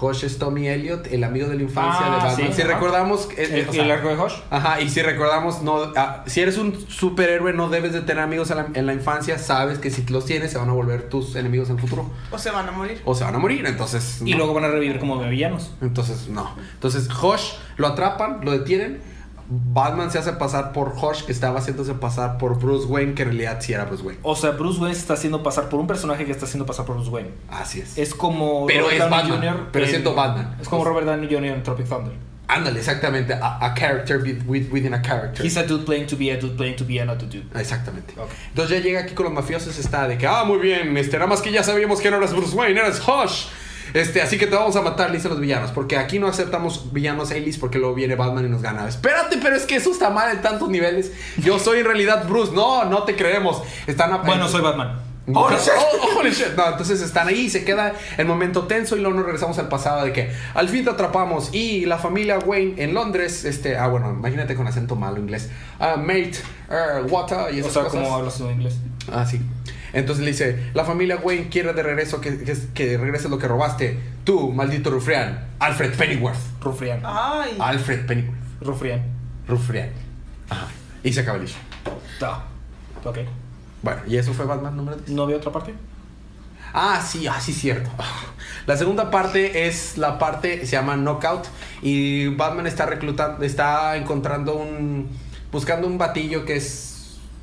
Speaker 1: Hush es Tommy Elliot, el amigo de la infancia
Speaker 2: Ah,
Speaker 1: de Batman.
Speaker 2: sí,
Speaker 1: si
Speaker 2: ajá.
Speaker 1: recordamos. eh,
Speaker 2: ¿El,
Speaker 1: eh, o sea,
Speaker 2: el arco de Hosh?
Speaker 1: Ajá, y si recordamos, no, ah, si eres un superhéroe, no debes de tener amigos en la, en la infancia. Sabes que si los tienes, se van a volver tus enemigos en el futuro.
Speaker 3: O se van a morir.
Speaker 1: O se van a morir, entonces.
Speaker 2: Y
Speaker 1: no.
Speaker 2: luego van a revivir como villanos.
Speaker 1: Entonces, no. Entonces, Hosh lo atrapan, lo detienen. Batman se hace pasar por Hosh, que estaba haciéndose pasar por Bruce Wayne, que en realidad sí era Bruce Wayne.
Speaker 2: O sea, Bruce Wayne se está haciendo pasar por un personaje que está haciendo pasar por Bruce Wayne.
Speaker 1: Así es.
Speaker 2: Es como.
Speaker 1: Pero
Speaker 2: Robert
Speaker 1: es
Speaker 2: Downey
Speaker 1: Batman, pero
Speaker 2: en-
Speaker 1: siendo Batman.
Speaker 2: Es como Robert Downey Jr. en Tropic Thunder.
Speaker 1: Ándale, exactamente. A, a character with- with- within a character.
Speaker 2: He's a dude playing to be a dude playing to be another dude.
Speaker 1: Exactamente. Entonces ya llega aquí con los mafiosos, está de que, ah, muy bien, este, nada más que ya sabíamos que no eras Bruce Wayne, eres Hush. Este, así que te vamos a matar, le dicen los villanos. Porque aquí no aceptamos villanos A-list porque luego viene Batman y nos gana. Espérate, pero es que eso está mal en tantos niveles. Yo soy en realidad Bruce. No, no te creemos. Están a-
Speaker 2: Bueno, soy Batman.
Speaker 1: Holy shit. Oh, holy shit. No, entonces están ahí, se queda el momento tenso y luego nos regresamos al pasado de que al fin te atrapamos y la familia Wayne en Londres, este, ah bueno, imagínate con acento malo inglés, ah, mate, er, water y
Speaker 2: O
Speaker 1: esas
Speaker 2: sea,
Speaker 1: cosas.
Speaker 2: como hablas tú inglés.
Speaker 1: Ah, sí. Entonces le dice, la familia Wayne quiere de regreso que, que, que regreses lo que robaste. Tú, maldito Rufrián, Alfred Pennyworth.
Speaker 2: Rufrián.
Speaker 3: Ay.
Speaker 1: Alfred Pennyworth.
Speaker 2: Rufrián.
Speaker 1: Rufrián. Ajá. Y se acaba el issue.
Speaker 2: Ah, ok.
Speaker 1: Bueno, y eso fue Batman número 10.
Speaker 2: ¿No había otra parte?
Speaker 1: Ah, sí, ah, sí, cierto. La segunda parte es la parte, se llama Knockout. Y Batman está reclutando, está encontrando un. buscando un batillo que es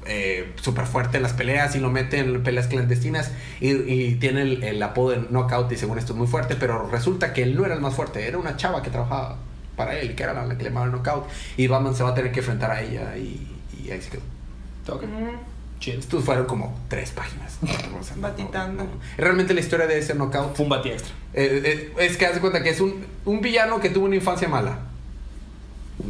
Speaker 1: eh, súper fuerte en las peleas y lo mete en peleas clandestinas. Y, y tiene el, el apodo de Knockout y según esto es muy fuerte. Pero resulta que él no era el más fuerte, era una chava que trabajaba para él, que era la que le llamaban Knockout. Y Batman se va a tener que enfrentar a ella y, y ahí se quedó.
Speaker 3: Mm.
Speaker 1: Estos fueron como tres páginas. O sea, no-
Speaker 3: Batitando.
Speaker 1: no- no. Realmente la historia de ese Knockout
Speaker 2: Fue un bati extra.
Speaker 1: eh, eh, es que haz de cuenta que es un, un villano que tuvo una infancia mala.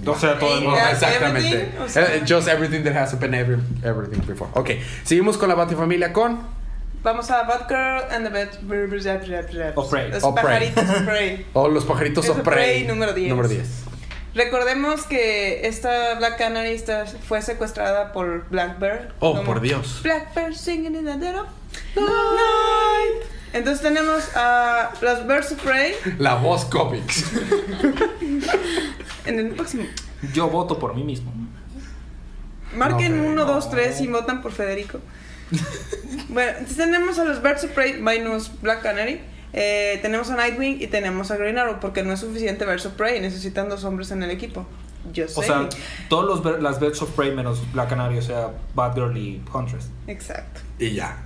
Speaker 2: O sea, todo el mundo.
Speaker 1: exactamente.
Speaker 3: everything, o sea.
Speaker 1: Eh, just everything that has happened every, everything before. Ok, seguimos con la Batifamilia con.
Speaker 3: Vamos a Batgirl and the Bat...
Speaker 2: Of Prey.
Speaker 3: Los pajaritos Prey.
Speaker 1: O los pajaritos of Prey.
Speaker 3: Número 10.
Speaker 1: Número 10.
Speaker 3: Recordemos que esta Black Canary está- fue secuestrada por Blackbird.
Speaker 1: Oh, por Dios.
Speaker 3: Blackbird singing in the dead of night. Entonces tenemos a los Birds of Prey
Speaker 1: La voz comics.
Speaker 3: en el próximo.
Speaker 2: Yo voto por mí mismo.
Speaker 3: Marquen
Speaker 1: No,
Speaker 3: 1,
Speaker 1: no.
Speaker 3: 2, 3 y votan por Federico. bueno, entonces tenemos a los Birds of Prey minus Black Canary. Eh, tenemos a Nightwing y tenemos a Green Arrow porque no es suficiente Birds of Prey, necesitan dos hombres en el equipo. Yo sé.
Speaker 2: O sea, todos los las Birds of Prey menos Black Canary, o sea, Batgirl y Huntress.
Speaker 3: Exacto.
Speaker 1: y ya.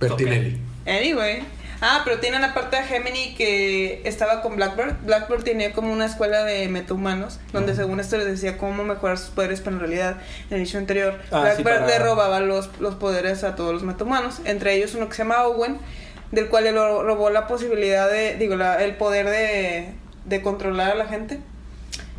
Speaker 1: Bertinelli.
Speaker 3: Anyway. Ah, pero tiene la parte de Gemini que estaba con Blackbird. Blackbird tenía como una escuela de metahumanos, donde según esto les decía cómo mejorar sus poderes, pero en realidad en el inicio anterior,
Speaker 2: Ah, sí,
Speaker 3: Blackbird
Speaker 2: para-
Speaker 3: le robaba los, los poderes a todos los metahumanos, entre ellos uno que se llama Owen, del cual le robó la posibilidad de, digo, la- el poder de, de controlar a la gente.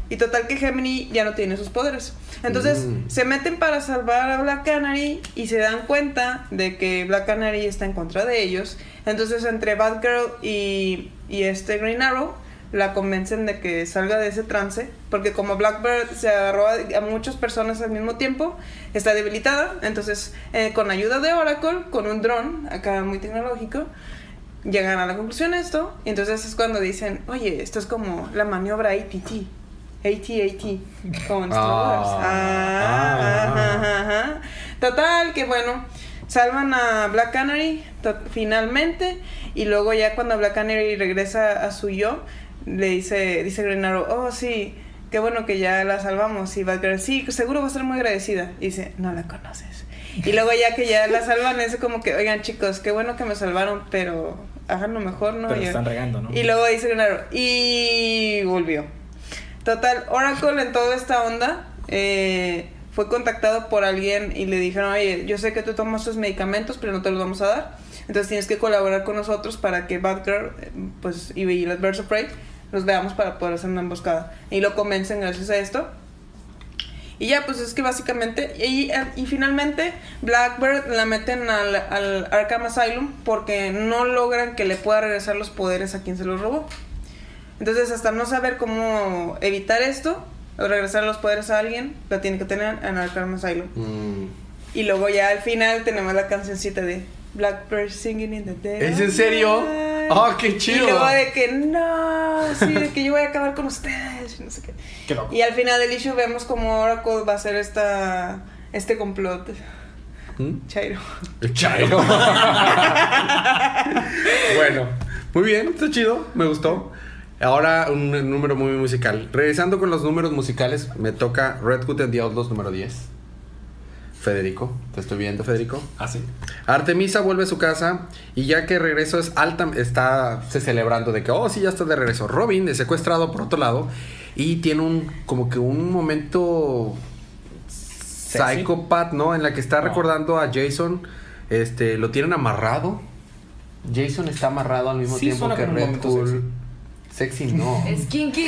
Speaker 3: Y total que Gemini ya no tiene sus poderes. Entonces
Speaker 1: Mm.
Speaker 3: se meten para salvar a Black Canary y se dan cuenta de que Black Canary está en contra de ellos. Entonces entre Batgirl y, y este Green Arrow la convencen de que salga de ese trance. Porque como Blackbird se agarró a, a muchas personas al mismo tiempo, está debilitada. Entonces eh, con ayuda de Oracle, con un dron, acá muy tecnológico, llegan a la conclusión de esto. Y entonces es cuando dicen, oye, esto es como la maniobra ATT. AT-AT, como en Star Wars.
Speaker 1: Ah,
Speaker 3: Ah,
Speaker 1: ah.
Speaker 3: ajá, ajá. Total, que bueno, salvan a Black Canary finalmente. Y luego ya cuando Black Canary regresa a su yo, le dice, dice Green Arrow, oh sí, qué bueno que ya la salvamos. Y Batgirl, sí, seguro va a estar muy agradecida. Y dice, no la conoces. Y luego ya que ya la salvan, es como que, oigan chicos, qué bueno que me salvaron, pero háganlo mejor, ¿no?
Speaker 2: Pero
Speaker 3: Y-
Speaker 2: están regando, ¿no?
Speaker 3: y luego dice Green Arrow, y volvió. Total, Oracle en toda esta onda eh, fue contactado por alguien y le dijeron, oye, yo sé que tú tomas tus medicamentos, pero no te los vamos a dar. Entonces tienes que colaborar con nosotros para que Batgirl pues, y, los Birds Prey los veamos para poder hacer una emboscada. Y lo convencen gracias a esto. Y ya, pues es que básicamente. Y, y finalmente, Blackbird la meten al Arkham Asylum porque no logran que le pueda regresar los poderes a quien se los robó. Entonces, hasta no saber cómo evitar esto, o regresar los poderes a alguien, la tiene que tener en Arkham Asylum.
Speaker 1: Mm.
Speaker 3: Y luego ya al final tenemos la cancioncita de Blackbird singing in the dead.
Speaker 1: ¿Es en serio?
Speaker 3: night.
Speaker 1: ¡Oh, qué chido!
Speaker 3: Y luego de que no, sí, de que yo voy a acabar con ustedes, y no sé qué.
Speaker 2: Qué loco.
Speaker 3: Y al final del issue vemos cómo Oracle va a hacer esta este complot.
Speaker 1: ¿Mm?
Speaker 3: Chairo.
Speaker 1: Chairo. bueno, muy bien, está chido, me gustó. Ahora un número muy musical. Regresando con los números musicales, me toca Red Hood and the Outlaws número 10. Federico, te estoy viendo, Federico.
Speaker 2: Ah, sí.
Speaker 1: Artemisa vuelve a su casa y ya que regreso es alta, está se celebrando de que, oh, sí, ya está de regreso. Robin es secuestrado por otro lado y tiene un, como que un momento psicópata, ¿no? En la que está recordando a Jason, este, lo tienen amarrado. Jason está amarrado al mismo
Speaker 2: Sí,
Speaker 1: tiempo que Red Hood.
Speaker 2: Sexy.
Speaker 1: No.
Speaker 4: Es kinky.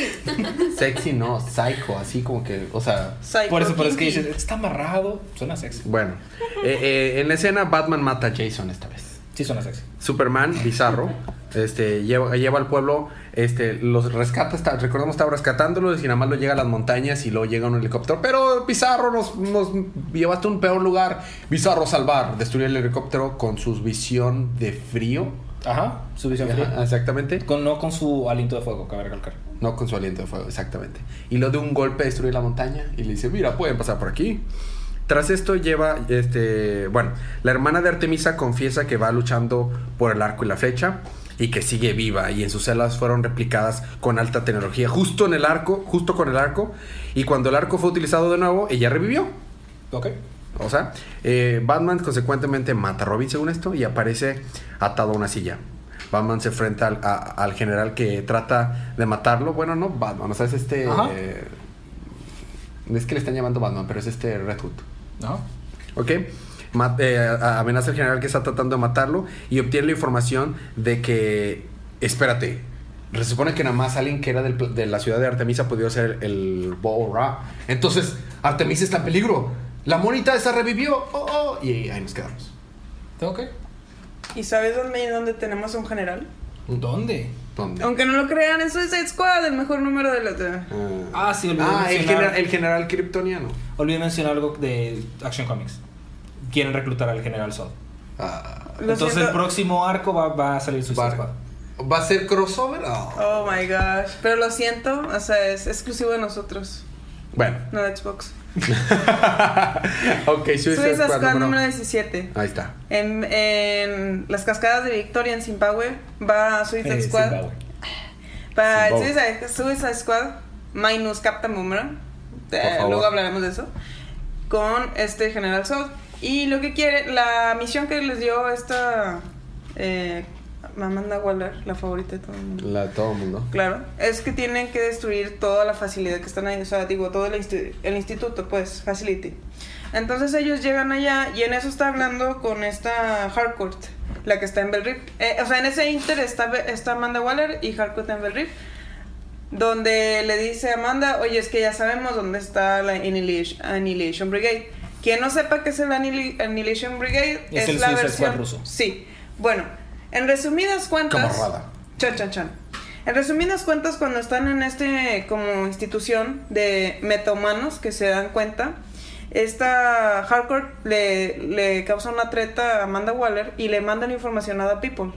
Speaker 1: Sexy no, psycho, así como que, o sea,
Speaker 3: Psycho
Speaker 2: Por eso, por eso que dices, está amarrado. Suena sexy.
Speaker 1: bueno. Eh, eh, en la escena Batman mata a Jason esta vez.
Speaker 2: Sí, suena sexy.
Speaker 1: Superman, bizarro, Este, lleva, lleva al pueblo, este, los rescata, está, recordemos, estaba rescatándolos y nada más lo llega a las montañas y luego llega un helicóptero. Pero Bizarro nos, nos llevaste a un peor lugar. Bizarro salvar, destruir el helicóptero con su visión de frío.
Speaker 2: Ajá, su visión fría.
Speaker 1: Ajá, exactamente.
Speaker 2: Con, no con su aliento de fuego, cabe recalcar.
Speaker 1: No con su aliento de fuego, exactamente. Y lo de un golpe destruye la montaña y le dice, mira, pueden pasar por aquí. Tras esto lleva, este, bueno, la hermana de Artemisa confiesa que va luchando por el arco y la flecha y que sigue viva y en sus celas fueron replicadas con alta tecnología justo en el arco, justo con el arco y cuando el arco fue utilizado de nuevo, ella revivió.
Speaker 2: Ok.
Speaker 1: O sea, eh, Batman consecuentemente mata a Robin según esto y aparece atado a una silla. Batman se enfrenta al, a- al general que trata de matarlo. Bueno, no Batman, o sea, es este...
Speaker 2: Ajá.
Speaker 1: eh, es que le están llamando Batman, pero es este Red Hood.
Speaker 2: ¿No?
Speaker 1: ¿Ok? Eh, amenaza al general que está tratando de matarlo y obtiene la información de que... Espérate. Se supone que nada más alguien que era del de la ciudad de Artemisa podía ser el Bo Ra. Entonces, Artemisa está en peligro. La monita esa revivió. Oh, oh. Y ahí nos quedamos.
Speaker 2: Ok.
Speaker 3: ¿Y sabes dónde, dónde tenemos un general?
Speaker 2: ¿Dónde?
Speaker 1: ¿Dónde?
Speaker 3: Aunque no lo crean, es Suicide Squad, el mejor número de los...
Speaker 1: Ah,
Speaker 2: Ah, sí, olvidé
Speaker 1: Ah, el,
Speaker 2: mencionar-
Speaker 1: general, el general kryptoniano.
Speaker 2: Olvidé mencionar algo de Action Comics. Quieren reclutar al General Zod.
Speaker 1: Ah,
Speaker 2: Entonces
Speaker 3: siento.
Speaker 2: el próximo arco va, va a salir Suicide Squad.
Speaker 1: ¿Va a ser crossover? Oh.
Speaker 3: Oh my gosh. Pero lo siento, o sea, es exclusivo de nosotros,
Speaker 1: Bueno.
Speaker 3: no de Xbox.
Speaker 1: ok, Suicide,
Speaker 3: Suicide
Speaker 1: Squad,
Speaker 3: Squad
Speaker 1: número-
Speaker 3: número 17.
Speaker 1: Ahí está.
Speaker 3: En, en las cascadas de Victoria en Zimbabue va Suicide
Speaker 2: Eh,
Speaker 3: Squad. Para el. Suicide, Suicide Squad minus Captain Boomerang. Eh, luego hablaremos de eso. Con este General Zod. Y lo que quiere, la misión que les dio esta eh, Amanda Waller, la favorita de todo el mundo.
Speaker 1: La de todo el mundo.
Speaker 3: Claro, es que tienen que destruir toda la facilidad que están ahí, o sea, digo, todo el, insti- el instituto, pues, facility. Entonces ellos llegan allá y en eso está hablando con esta Harcourt, la que está en Bell Rip. Eh, o sea, en ese inter está, está Amanda Waller y Harcourt en Bell Rip, donde le dice a Amanda, oye, es que ya sabemos dónde está la Annihilation, Annihilation Brigade. Quien no sepa qué es el Annihil- Annihilation Brigade
Speaker 2: Es
Speaker 3: es,
Speaker 2: el
Speaker 3: la versión
Speaker 2: ruso.
Speaker 3: Sí. Bueno, en resumidas cuentas. Chan, chan, chan. En resumidas cuentas, cuando están en este como institución de metahumanos que se dan cuenta, esta Hardcore le, le causa una treta a Amanda Waller y le mandan información a The People.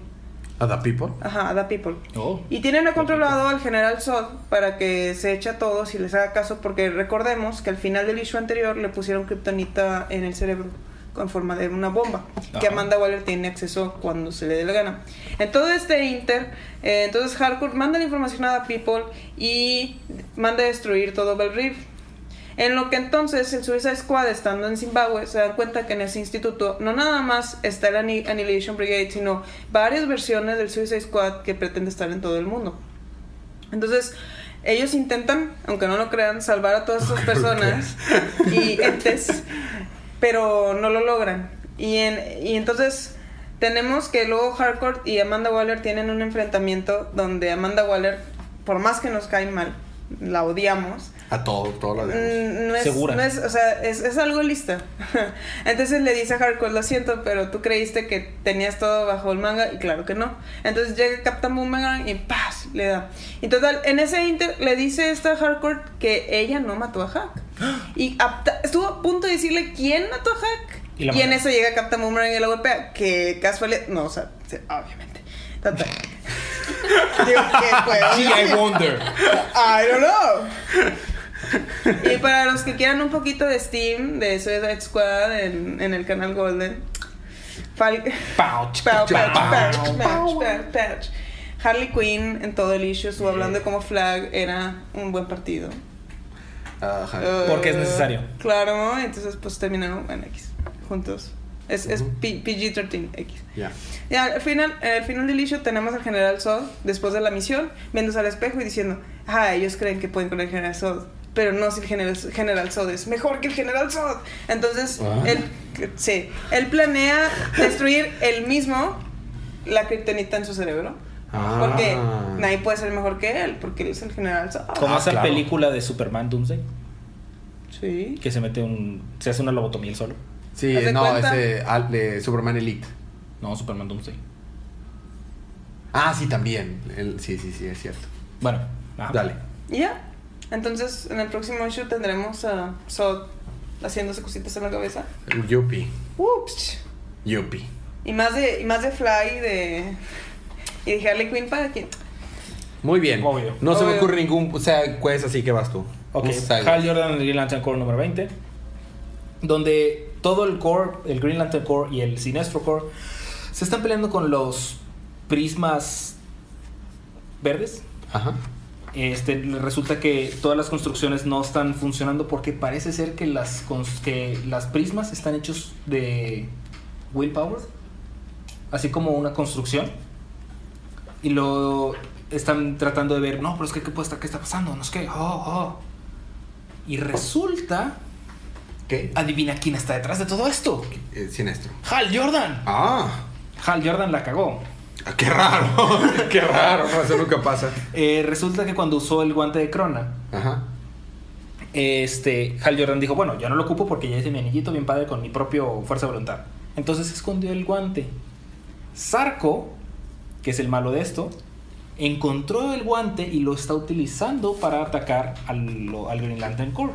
Speaker 1: ¿A The People?
Speaker 3: Ajá, a The People.
Speaker 2: Oh.
Speaker 3: Y tienen a controlado al general Zod para que se eche a todos y les haga caso, porque recordemos que al final del issue anterior le pusieron kriptonita en el cerebro con forma de una bomba, que. Amanda Waller tiene acceso cuando se le dé la gana. En todo este inter, eh, entonces Hardcore manda la información a The People y manda a destruir todo Bell Reef. En lo que entonces el Suicide Squad, estando en Zimbabue, se dan cuenta que en ese instituto no nada más está el Anni- Annihilation Brigade, sino varias versiones del Suicide Squad que pretende estar en todo el mundo. Entonces, ellos intentan, aunque no lo crean, salvar a todas esas personas y entes, pero no lo logran. Y, en, y entonces tenemos que luego Hardcore y Amanda Waller tienen un enfrentamiento donde Amanda Waller, por más que nos cae mal, la odiamos,
Speaker 1: A todo, todo lo demás.
Speaker 3: Mm, no es,
Speaker 2: Segura.
Speaker 3: no es, o sea, es, es algo lista. Entonces le dice a Hardcore, lo siento, pero tú creíste que tenías todo bajo el manga y claro que no. Entonces llega Captain Boomerang y ¡paz! le da. Y total, en ese inter le dice esta Hardcore que ella no mató a Hack. Y apta- estuvo a punto de decirle quién mató a Hack.
Speaker 2: Y
Speaker 3: Y, en eso llega Captain Boomerang y la golpea. Que casualidad, no, o sea, sí, obviamente. Total. Digo, ¿qué puedo
Speaker 2: Gee, I
Speaker 3: decir?
Speaker 2: wonder.
Speaker 3: I don't know. Y para los que quieran un poquito de Steam, de Suicide Squad en, en el canal Golden, Fal-
Speaker 2: Pouch.
Speaker 3: Pouch, pouch,
Speaker 2: Pouch.
Speaker 3: pouch, pouch, pouch, pouch. Harley Quinn en todo el issue estuvo hablando de cómo Flag era un buen partido.
Speaker 1: Ajá.
Speaker 3: Uh,
Speaker 2: Porque es necesario.
Speaker 3: Claro, entonces pues terminaron en X, juntos. Es, es
Speaker 1: Ujú.
Speaker 3: P- PG-13 X.
Speaker 1: Ya.
Speaker 3: Y al final, al final del issue tenemos al General Zod, después de la misión, viéndose al espejo y diciendo, ah, ellos creen que pueden con el General Zod, pero no si el General, General Zod es mejor que el General Zod. Entonces,
Speaker 1: Ah.
Speaker 3: él, sí, él planea destruir él mismo la kriptonita en su cerebro.
Speaker 1: Ah.
Speaker 3: Porque nadie puede ser mejor que él, porque él es el General Zod.
Speaker 2: Como
Speaker 1: Ah,
Speaker 2: esa
Speaker 1: claro.
Speaker 2: película de Superman Doomsday,
Speaker 3: Sí.
Speaker 2: que se mete un. se hace una lobotomía él solo.
Speaker 1: Sí,
Speaker 3: ¿Haz de
Speaker 1: no,
Speaker 3: cuenta?
Speaker 1: ese al- de Superman Elite.
Speaker 2: No, Superman Doomsday.
Speaker 1: Ah, sí, también. El- sí, sí, sí, es cierto.
Speaker 2: Bueno, ajá.
Speaker 1: Dale.
Speaker 3: Y ya. Entonces, en el próximo issue tendremos a Sod haciéndose cositas en la cabeza.
Speaker 1: Yupi.
Speaker 3: Ups.
Speaker 1: Yupi.
Speaker 3: Y más de, y más de Fly de. Y de Harley Quinn para quién.
Speaker 1: Muy bien.
Speaker 2: Obvio.
Speaker 1: No se me
Speaker 3: Obvio.
Speaker 1: ocurre ningún. O sea, pues así que vas tú.
Speaker 2: Ok,
Speaker 1: Un.
Speaker 2: Hal Jordan, el Green Lantern Corps número 20. Donde todo el core, el Green Lantern Corps y el Sinestro Corps, se están peleando con los prismas verdes.
Speaker 1: Ajá.
Speaker 2: Este, resulta que todas las construcciones no están funcionando porque parece ser que las, cons- que las prismas están hechos de willpower, así como una construcción. Y lo están tratando de ver, no, pero es que ¿qué, puede estar, qué está pasando? No es que, oh, oh. Y resulta,
Speaker 1: ¿Qué?
Speaker 2: adivina quién está detrás de todo esto.
Speaker 1: Eh, Sinestro.
Speaker 2: Hal Jordan.
Speaker 1: Ah.
Speaker 2: Hal Jordan la cagó.
Speaker 1: Ah, Qué raro. Qué raro. Eso nunca pasa.
Speaker 2: Eh, resulta que cuando usó el guante de Crona,
Speaker 1: Ajá.
Speaker 2: este, Hal Jordan dijo, bueno, yo no lo ocupo porque ya hice mi anillito bien padre con mi propio fuerza de voluntad. Entonces escondió el guante. Sarko, que es el malo de esto, encontró el guante y lo está utilizando para atacar al, al Green Lantern Corps.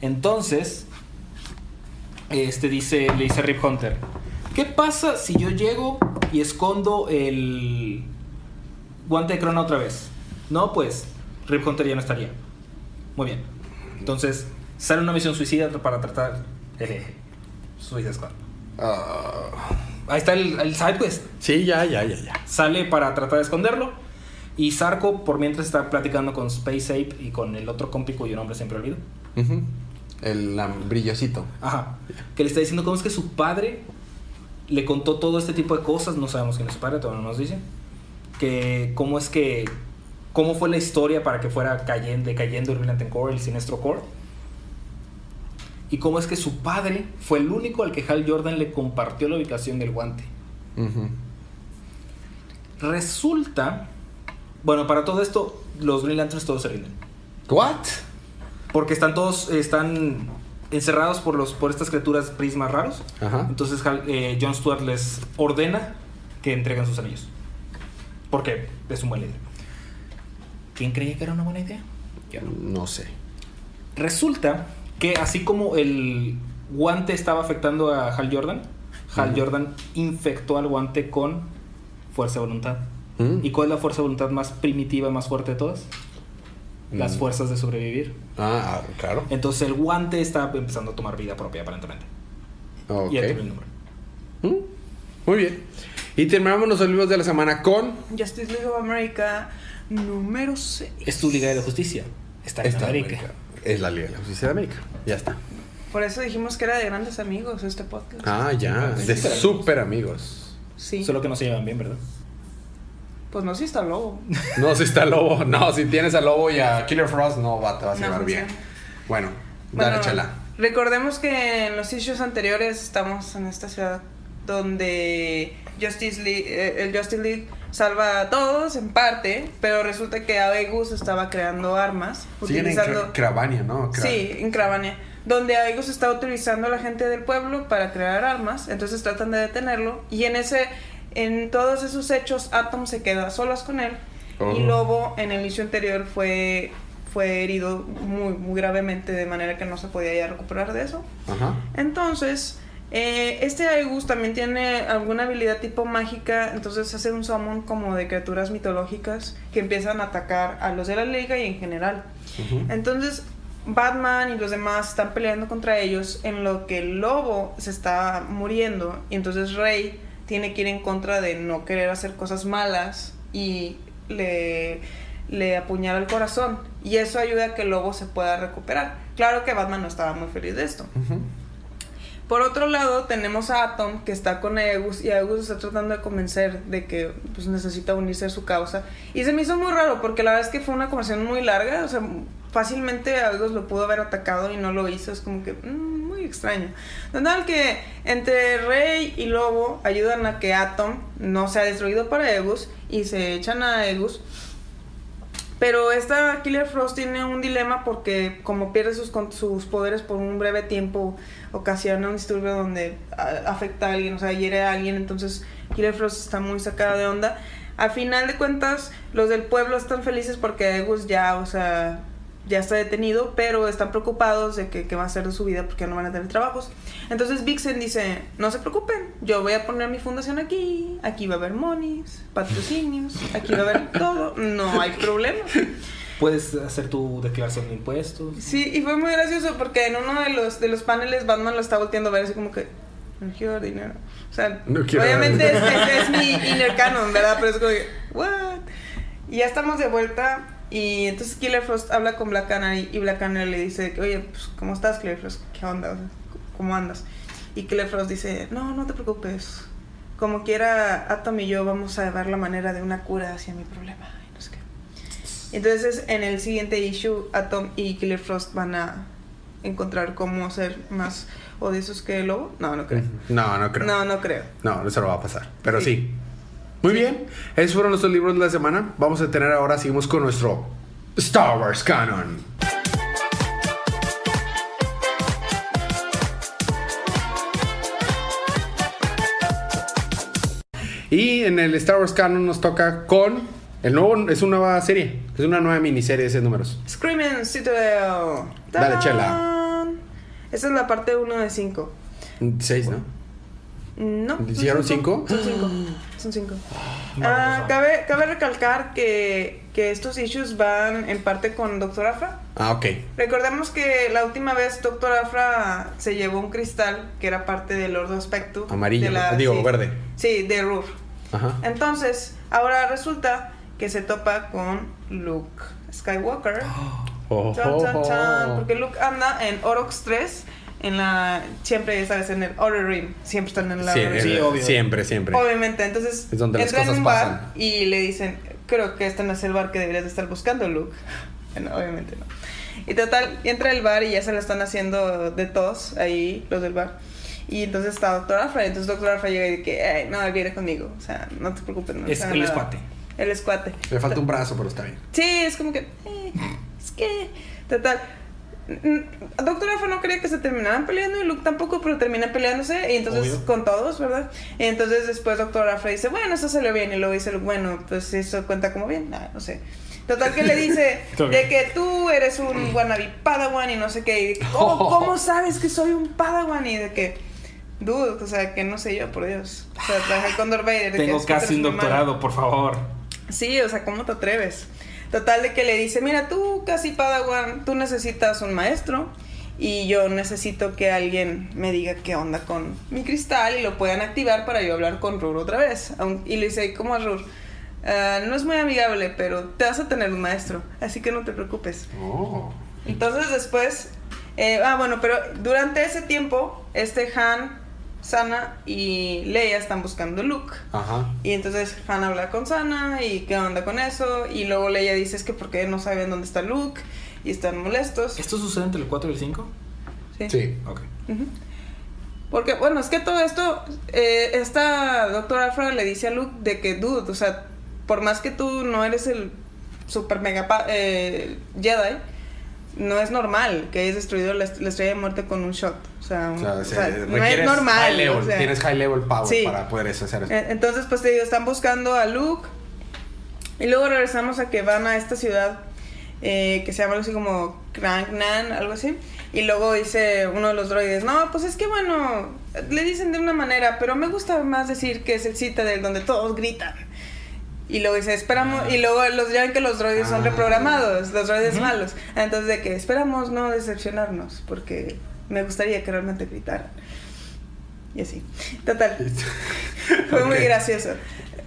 Speaker 2: Entonces, este dice, le dice Rip Hunter, ¿qué pasa si yo llego y escondo el guante de Crona otra vez? No, pues Rip Hunter ya no estaría. Muy bien. Entonces, sale una misión suicida para tratar... Jejeje. Suicide Squad.
Speaker 1: Ah.
Speaker 2: Ahí está el, el side quest.
Speaker 1: sí, ya, ya, ya, ya.
Speaker 2: Sale para tratar de esconderlo. Y Sarko, por mientras está platicando con Space Ape y con el otro compi cuyo nombre siempre olvido.
Speaker 1: El brillosito.
Speaker 2: Ajá. Que le está diciendo cómo es que su padre le contó todo este tipo de cosas. No sabemos quién es su padre, todavía no nos dice. Que cómo es que. Cómo fue la historia para que fuera cayendo, decayendo el Lantern Corps, el Sinestro Corps. Y cómo es que su padre fue el único al que Hal Jordan le compartió la ubicación del guante. Resulta. Bueno, para todo esto, los Green Lanterns todos se rinden.
Speaker 1: ¿What?
Speaker 2: Porque están todos. Están encerrados por, los, por estas criaturas prismas raros.
Speaker 1: Ajá.
Speaker 2: Entonces Hal- eh, Jon Stewart les ordena que entreguen sus anillos. Porque es un buen líder. ¿Quién creía que era una buena idea? Yo no.
Speaker 1: No sé.
Speaker 2: Resulta que así como el guante estaba afectando a Hal Jordan, Hal. Jordan infectó al guante con fuerza de voluntad.
Speaker 1: Mm.
Speaker 2: ¿Y cuál es la fuerza de voluntad más primitiva, más fuerte de todas? Las
Speaker 1: Mm.
Speaker 2: fuerzas de sobrevivir.
Speaker 1: Ah, ah, claro.
Speaker 2: Entonces el guante está empezando a tomar vida propia aparentemente.
Speaker 1: Ok.
Speaker 2: Y ahí tiene el número.
Speaker 1: Mm. Muy bien. Y terminamos los libros de la semana con.
Speaker 3: Justice League of America número 6.
Speaker 2: Es tu Liga de la Justicia. Está en
Speaker 1: Esta
Speaker 2: América.
Speaker 1: América. Es la Liga de la Justicia de América. Ya está.
Speaker 3: Por eso dijimos que era de grandes amigos este podcast.
Speaker 1: Ah, ya. De
Speaker 2: súper
Speaker 1: amigos.
Speaker 3: sí.
Speaker 2: Solo que no se llevan bien, ¿verdad?
Speaker 3: Pues no, sí está lobo.
Speaker 1: No, si está Lobo. No, si tienes a Lobo y a Killer Frost, no va, te vas a
Speaker 3: No
Speaker 1: llevar bien.
Speaker 3: funciona.
Speaker 1: Bueno, dale,
Speaker 3: Bueno,
Speaker 1: chala.
Speaker 3: Recordemos que en los issues anteriores estamos en esta ciudad donde Justice League, eh, el Justice League salva a todos en parte, pero resulta que Aegus estaba creando armas
Speaker 1: Siguen en
Speaker 3: utilizando
Speaker 1: Cra- Cravania, ¿no? Cra-
Speaker 3: Sí, en Cravania. Donde Aegus está utilizando a la gente del pueblo para crear armas. Entonces tratan de detenerlo. Y en ese. En todos esos hechos, Atom se queda a solas con él.
Speaker 1: Oh.
Speaker 3: Y Lobo en el inicio anterior fue. fue herido muy, muy gravemente. De manera que no se podía ya recuperar de eso.
Speaker 1: Ajá.
Speaker 3: Entonces. Eh, este Aegus también tiene alguna habilidad tipo mágica, entonces hace un summon como de criaturas mitológicas que empiezan a atacar a los de la liga y en general. Entonces, Batman y los demás están peleando contra ellos en lo que el lobo se está muriendo y entonces Rey tiene que ir en contra de no querer hacer cosas malas y le, le apuñala el corazón y eso ayuda a que el lobo se pueda recuperar. Claro que Batman no estaba muy feliz de esto. Por otro lado, tenemos a Atom que está con Aegus y Aegus está tratando de convencer de que pues, necesita unirse a su causa. Y se me hizo muy raro porque la verdad es que fue una conversación muy larga. O sea, fácilmente Aegus lo pudo haber atacado y no lo hizo. Es como que mm, muy extraño. Total que entre Rey y Lobo ayudan a que Atom no sea destruido por Aegus y se echan a Aegus Pero esta Killer Frost tiene un dilema porque como pierde sus, sus poderes por un breve tiempo, ocasiona un disturbio donde afecta a alguien, o sea, hiere a alguien, entonces Killer Frost está muy sacada de onda. Al final de cuentas, los del pueblo están felices porque Agus ya, o sea, ya está detenido, pero están preocupados de que qué va a hacer de su vida porque no van a tener trabajos. Entonces Vixen dice, no se preocupen, yo voy a poner mi fundación aquí, aquí va a haber monies, patrocinios, aquí va a haber todo, no hay problema.
Speaker 2: Puedes hacer tu declaración de impuestos.
Speaker 3: Sí, y fue muy gracioso porque en uno de los, de los paneles Batman lo está volteando a ver así como que, no quiero dinero. O sea,
Speaker 1: No
Speaker 3: obviamente es,
Speaker 1: dar
Speaker 3: es- es mi inner canon, ¿verdad? Pero es como que, what? Y ya estamos de vuelta y entonces Killer Frost habla con Black Canary y Black Canary le dice, que, oye, pues, ¿cómo estás, Killer Frost? ¿Qué onda? O sea, ¿Cómo andas? Y Killer Frost dice, no, no te preocupes. Como quiera, Atom y yo vamos a ver la manera de una cura hacia mi problema. Entonces, en el siguiente issue, Atom y Killer Frost van a encontrar cómo ser más odiosos que el lobo. No, no creo.
Speaker 1: No, no creo.
Speaker 3: No, no creo.
Speaker 1: No, eso no va a pasar. Pero sí.
Speaker 3: Sí.
Speaker 1: Muy bien. Esos fueron nuestros libros de la semana. Vamos a tener ahora, seguimos con nuestro Star Wars Canon. Y en el Star Wars Canon nos toca con el nuevo, es una nueva serie, es una nueva miniserie de seis números.
Speaker 3: Screaming Citadel.
Speaker 1: Dale, chela.
Speaker 3: Esta es la parte 1 de 5.
Speaker 1: Seis, ¿no?
Speaker 3: No.
Speaker 1: ¿Hicieron cinco?
Speaker 3: Son 5. Son 5.
Speaker 2: No,
Speaker 3: Ah,
Speaker 2: no.
Speaker 3: cabe, cabe recalcar que, que estos issues van en parte con Doctor Afra.
Speaker 1: Ah, ok.
Speaker 3: Recordemos que la última vez Doctor Afra se llevó un cristal que era parte del Ordo Spectrum.
Speaker 1: Amarillo,
Speaker 3: de
Speaker 1: digo,
Speaker 3: sí.
Speaker 1: verde.
Speaker 3: Sí, de Rur.
Speaker 1: Ajá.
Speaker 3: Entonces, ahora resulta que se topa con Luke Skywalker.
Speaker 1: Oh,
Speaker 3: Chan, chan,
Speaker 1: oh,
Speaker 3: chan, porque Luke anda en Orox 3, en la siempre, ya sabes, en el Outer Rim, siempre están en la
Speaker 1: Sí,
Speaker 3: Outer Rim.
Speaker 2: Sí, obvio.
Speaker 1: Siempre, siempre.
Speaker 3: Obviamente, entonces
Speaker 1: Es donde las
Speaker 3: entran
Speaker 1: cosas
Speaker 3: en un bar
Speaker 1: pasan.
Speaker 3: y le dicen, creo que este no es el bar que deberías de estar buscando, Luke. Bueno, obviamente no. Y total, entra al bar y ya se lo están haciendo de tos ahí, los del bar. Y entonces está Doctor Afra, y entonces Doctor Afra llega y dice que, "Ay, no, viene conmigo, o sea, no te preocupes. No
Speaker 2: Es el
Speaker 3: nada". El escuate.
Speaker 1: Le falta un brazo, pero está bien.
Speaker 3: Sí, es como que. eh, es que. Total. mm, Doctor Afra no quería que se terminaran peleando y Luke tampoco, pero terminan peleándose y entonces
Speaker 2: Obvio.
Speaker 3: con todos, ¿verdad? Y entonces después Doctor Afra dice, bueno, eso salió bien y luego dice bueno, pues eso cuenta como bien, Nah, no sé. Total que le dice de que tú eres un wannabe padawan y no sé qué. Y de que, ¿cómo, ¿Cómo sabes que soy un padawan? Y de que, dude, o sea, que no sé yo, por Dios. O sea, trabajé con Darth Vader.
Speaker 2: Tengo
Speaker 3: que
Speaker 2: casi un doctorado, por favor.
Speaker 3: Sí, o sea, ¿cómo te atreves? Total de que le dice, mira, tú casi Padawan, tú necesitas un maestro y yo necesito que alguien me diga qué onda con mi cristal y lo puedan activar para yo hablar con Rur otra vez. Y le dice, ¿cómo es Rur? "Ah, no es muy amigable, pero te vas a tener un maestro, así que no te preocupes.
Speaker 1: Oh.
Speaker 3: Entonces después, eh, ah bueno, pero durante ese tiempo, este Han, Sana y Leia están buscando Luke.
Speaker 1: Ajá.
Speaker 3: Y entonces Han habla con Sana y qué onda con eso. Y luego Leia dice es que porque no saben dónde está Luke y están molestos.
Speaker 2: ¿Esto sucede entre el 4 y el 5?
Speaker 3: Sí.
Speaker 1: Sí.
Speaker 2: Ok.
Speaker 3: Porque, bueno, es que todo esto, eh, esta doctora Afra le dice a Luke de que, dude, o sea, por más que tú no eres el super mega pa- eh, Jedi, no es normal que hayas destruido la, est- la estrella de muerte con un shot. O sea,
Speaker 1: O sea,
Speaker 3: o
Speaker 1: se-
Speaker 3: sea, no es normal.
Speaker 1: high level,
Speaker 3: o sea.
Speaker 1: tienes high level power
Speaker 3: Sí.
Speaker 1: para poder hacer eso.
Speaker 3: Eh, Entonces, pues te digo, están buscando a Luke. Y luego regresamos a que van a esta ciudad eh, que se llama algo así como Cranknan, algo así. Y luego dice uno de los droides, no, pues es que bueno, le dicen de una manera, pero me gusta más decir que es el Citadel donde todos gritan. Y luego dice, esperamos, y luego los, ya ven que los droides son
Speaker 1: Ah.
Speaker 3: reprogramados, los droides malos. Entonces de que esperamos no decepcionarnos, porque me gustaría que realmente gritaran. Y así. Total. Fue muy
Speaker 1: Ok.
Speaker 3: gracioso.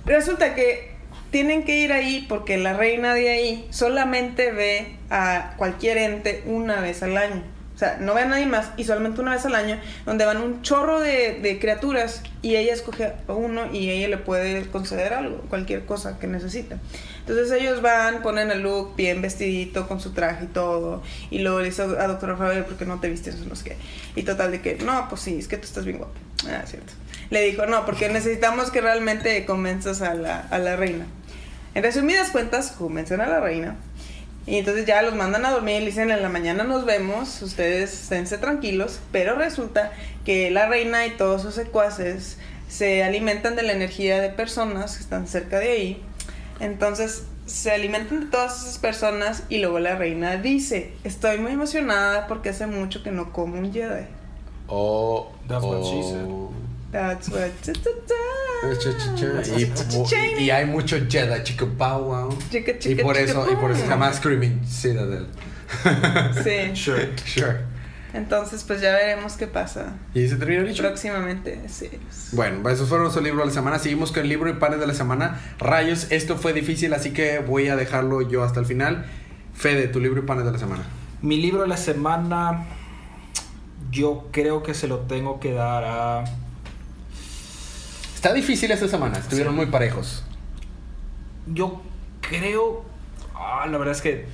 Speaker 3: Resulta que tienen que ir ahí porque la reina de ahí solamente ve a cualquier ente una vez al año. Sea, no ve a nadie más y solamente una vez al año, donde van un chorro de, criaturas y ella escoge a uno y ella le puede conceder algo, cualquier cosa que necesita. Entonces ellos van, ponen a Luke bien vestidito con su traje y todo, y luego le dice a Doctor Faber, ¿por qué no te vistes? No sé qué. Y total de que, no, pues sí, es que tú estás bien guapo. Ah, cierto. Le dijo, no, porque necesitamos que realmente convenzas a la, a la reina. En resumidas cuentas, convencen a la reina. Y entonces ya los mandan a dormir y le dicen en la mañana nos vemos, ustedes esténse tranquilos, pero resulta que la reina y todos sus secuaces se alimentan de la energía de personas que están cerca de ahí. Entonces se alimentan de todas esas personas y luego la reina dice, estoy muy emocionada porque hace mucho que no como un Jedi.
Speaker 1: Oh,
Speaker 2: That's what she
Speaker 1: oh.
Speaker 3: That's what...
Speaker 1: Y, y hay mucho Jedi, chico, pow, wow.
Speaker 3: Chica,
Speaker 1: Y
Speaker 3: chica,
Speaker 1: por
Speaker 3: chica,
Speaker 1: eso, y por eso llama Screaming Citadel.
Speaker 3: Sí.
Speaker 2: Sure.
Speaker 1: Sure.
Speaker 3: Entonces pues ya veremos qué pasa
Speaker 1: ¿Y se termina el dicho?
Speaker 3: próximamente. Sí.
Speaker 1: Bueno, esos fueron nuestros libros de la semana. Seguimos con el libro y panes de la semana. Rayos, esto fue difícil, así que voy a dejarlo yo hasta el final. Fede, tu libro y panes de la semana.
Speaker 2: Mi libro de la semana, yo creo que se lo tengo que dar a.
Speaker 1: Está difícil esta semana, estuvieron
Speaker 2: Sí.
Speaker 1: muy parejos.
Speaker 2: Yo creo. Ah, la verdad es que.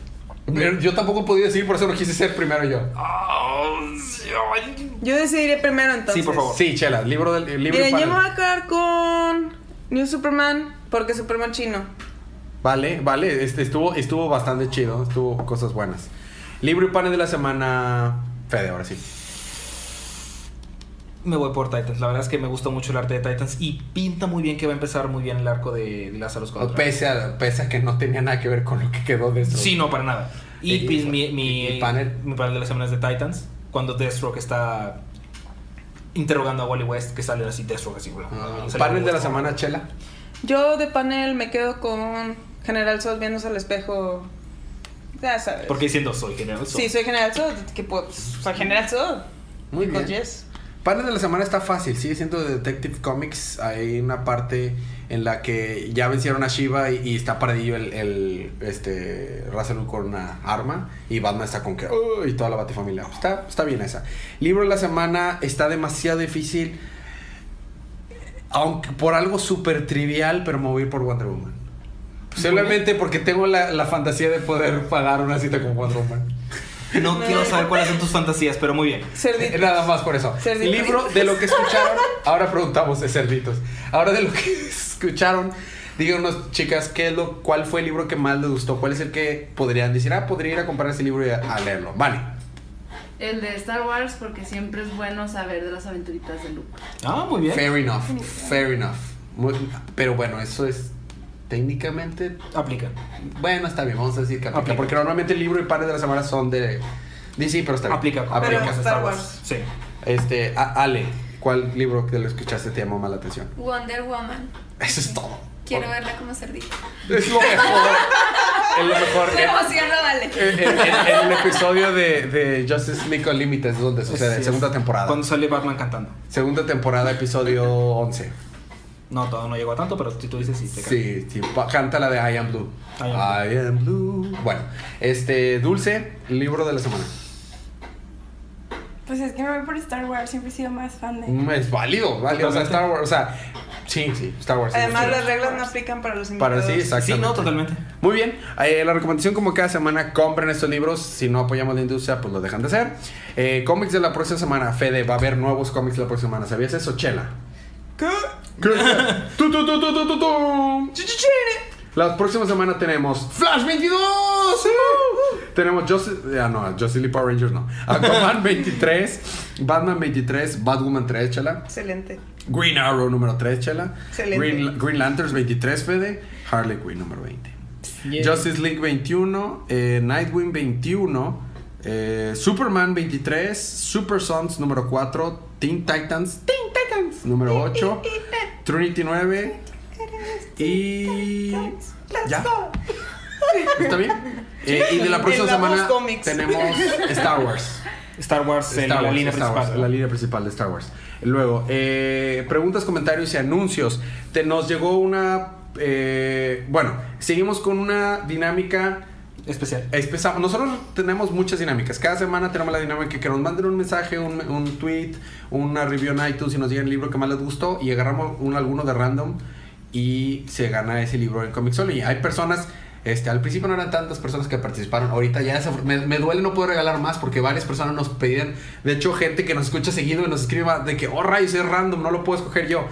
Speaker 1: Yo tampoco podía decir, por eso lo quise ser primero yo.
Speaker 2: Ah.
Speaker 3: Yo decidiré primero entonces.
Speaker 2: Sí, por favor.
Speaker 1: Sí, Chela, libro del el libro
Speaker 3: Miren, yo me
Speaker 1: panes.
Speaker 3: voy a quedar con New Superman porque Superman chino.
Speaker 1: Vale, vale, este estuvo, estuvo bastante chido, estuvo cosas buenas. Libro y panes de la semana. Fede, ahora sí.
Speaker 2: Me voy por Titans. La verdad es que me gustó mucho el arte de Titans y pinta muy bien que va a empezar muy bien el arco de, Lazarus contra.
Speaker 1: Pese a, pese a que no tenía nada que ver con lo que quedó de eso.
Speaker 2: Sí, no, para nada. Y,
Speaker 1: Y-
Speaker 2: pues, mi, mi,
Speaker 1: y panel.
Speaker 2: mi panel de la semana es de Titans. Cuando Deathstroke está interrogando a Wally West, que sale así Deathstroke así. bla,
Speaker 1: Ah, panel de la semana, Chela.
Speaker 3: Yo de panel me quedo con General Zod viéndose al espejo. Ya sabes.
Speaker 2: Porque diciendo soy general. Zod.
Speaker 3: Sí, soy General Zod. Que pues, soy General Zod.
Speaker 1: Muy
Speaker 3: Because
Speaker 1: bien.
Speaker 3: yes.
Speaker 1: Panel de la semana está fácil, sigue siendo de Detective Comics. Hay una parte en la que ya vencieron a Shiva y, y está paradillo el, el este Russell con una arma y Batman está con que y toda la batifamilia. Está, está bien esa. Libro de la semana está demasiado difícil. Aunque por algo súper trivial, pero me voy a ir por Wonder Woman. Posiblemente porque tengo la, la fantasía de poder pagar una cita con Wonder Woman.
Speaker 2: No quiero saber cuáles son tus fantasías, pero muy bien.
Speaker 3: Cerdito.
Speaker 1: Nada más por eso.
Speaker 3: Cerditos.
Speaker 1: Libro de lo que escucharon. Ahora preguntamos de cerditos. Ahora de lo que escucharon. Díganos, chicas, ¿qué es lo, ¿cuál fue el libro que más les gustó? ¿Cuál es el que podrían decir, ah, podría ir a comprar ese libro y a, a leerlo? Vale.
Speaker 4: El de Star Wars, porque siempre es bueno saber de las aventuritas de Luke.
Speaker 2: Ah, muy bien.
Speaker 1: Fair enough. Fair enough. Muy- pero bueno, eso es técnicamente.
Speaker 2: Aplica.
Speaker 1: Bueno, está bien, vamos a decir que aplica.
Speaker 2: Aplica.
Speaker 1: Porque normalmente el libro y pares de la semana son de DC, pero está bien.
Speaker 2: Aplica. con
Speaker 3: Pero Star Wars.
Speaker 2: Sí.
Speaker 1: Este, a- Ale, ¿cuál libro que lo escuchaste te llamó más la atención?
Speaker 5: Wonder Woman.
Speaker 1: Eso es todo.
Speaker 5: Quiero verla como cerdito.
Speaker 1: Es lo mejor. Es lo mejor.
Speaker 5: Me
Speaker 1: En,
Speaker 5: emociona, vale.
Speaker 1: en- en- en el episodio de, de Justice League Unlimited es donde sucede,
Speaker 2: Sí,
Speaker 1: segunda
Speaker 2: es
Speaker 1: temporada.
Speaker 2: Cuando sale Batman cantando.
Speaker 1: Segunda temporada, episodio 11.
Speaker 2: No, todavía no llegó a tanto, pero si tú dices sí, te.
Speaker 1: Sí, sí, canta la de I Am Blue.
Speaker 2: I Am
Speaker 1: I Am Blue. Bueno, este, Dulce, libro de la semana.
Speaker 5: Pues es que me voy por Star Wars. Siempre he sido más fan de.
Speaker 1: Mm, Es válido, válido. O sea. Star Wars, o sea, sí, sí, Star Wars.
Speaker 3: Además,
Speaker 1: Sí.
Speaker 3: las reglas no aplican para los
Speaker 1: Para
Speaker 3: invitados.
Speaker 1: sí, exactamente.
Speaker 2: Sí, no, totalmente.
Speaker 1: Muy bien, eh, la recomendación como cada semana, compren estos libros, si no apoyamos la industria, pues lo dejan de hacer. Eh, cómics de la próxima semana, Fede, va a haber nuevos cómics la próxima semana, ¿sabías eso, Chela?
Speaker 3: ¿Qué?
Speaker 1: La próxima semana tenemos Flash 22. tenemos Justice, ah, no, Justice League Power Rangers no. Aquaman 23, Batman 23, Batwoman 3, Chela.
Speaker 3: Excelente.
Speaker 1: Green Arrow número 3, Chela.
Speaker 3: Excelente.
Speaker 1: Green, Green Lanterns 23, Fede. Harley Quinn número 20.
Speaker 2: Yeah.
Speaker 1: Justice League 21, eh, Nightwing 21, eh, Superman 23, Super Sons número 4, Teen Titans, Teen Titans número 8, Trinity 9 y ya. ¿Está bien? Eh, y de la próxima semana
Speaker 3: Comics.
Speaker 1: tenemos Star Wars.
Speaker 2: Star Wars en
Speaker 1: Star
Speaker 2: la línea
Speaker 1: Star
Speaker 2: principal.
Speaker 1: Wars, la línea principal de Star Wars. Luego, eh, preguntas, comentarios y anuncios. Te, nos llegó una... eh, bueno, seguimos con una dinámica
Speaker 2: Especial.
Speaker 1: espesa- Nosotros tenemos muchas dinámicas. Cada semana tenemos la dinámica que nos manden un mensaje, un, un tweet, una review en iTunes y nos digan el libro que más les gustó y agarramos un, alguno de random y se gana ese libro en Comixology. Hay personas, este, al principio no eran tantas personas que participaron, ahorita ya desafor- me, duele no poder regalar más porque varias personas nos pedían, de hecho gente que nos escucha seguido y nos escribe de que, oh rayos, es random, no lo puedo escoger yo.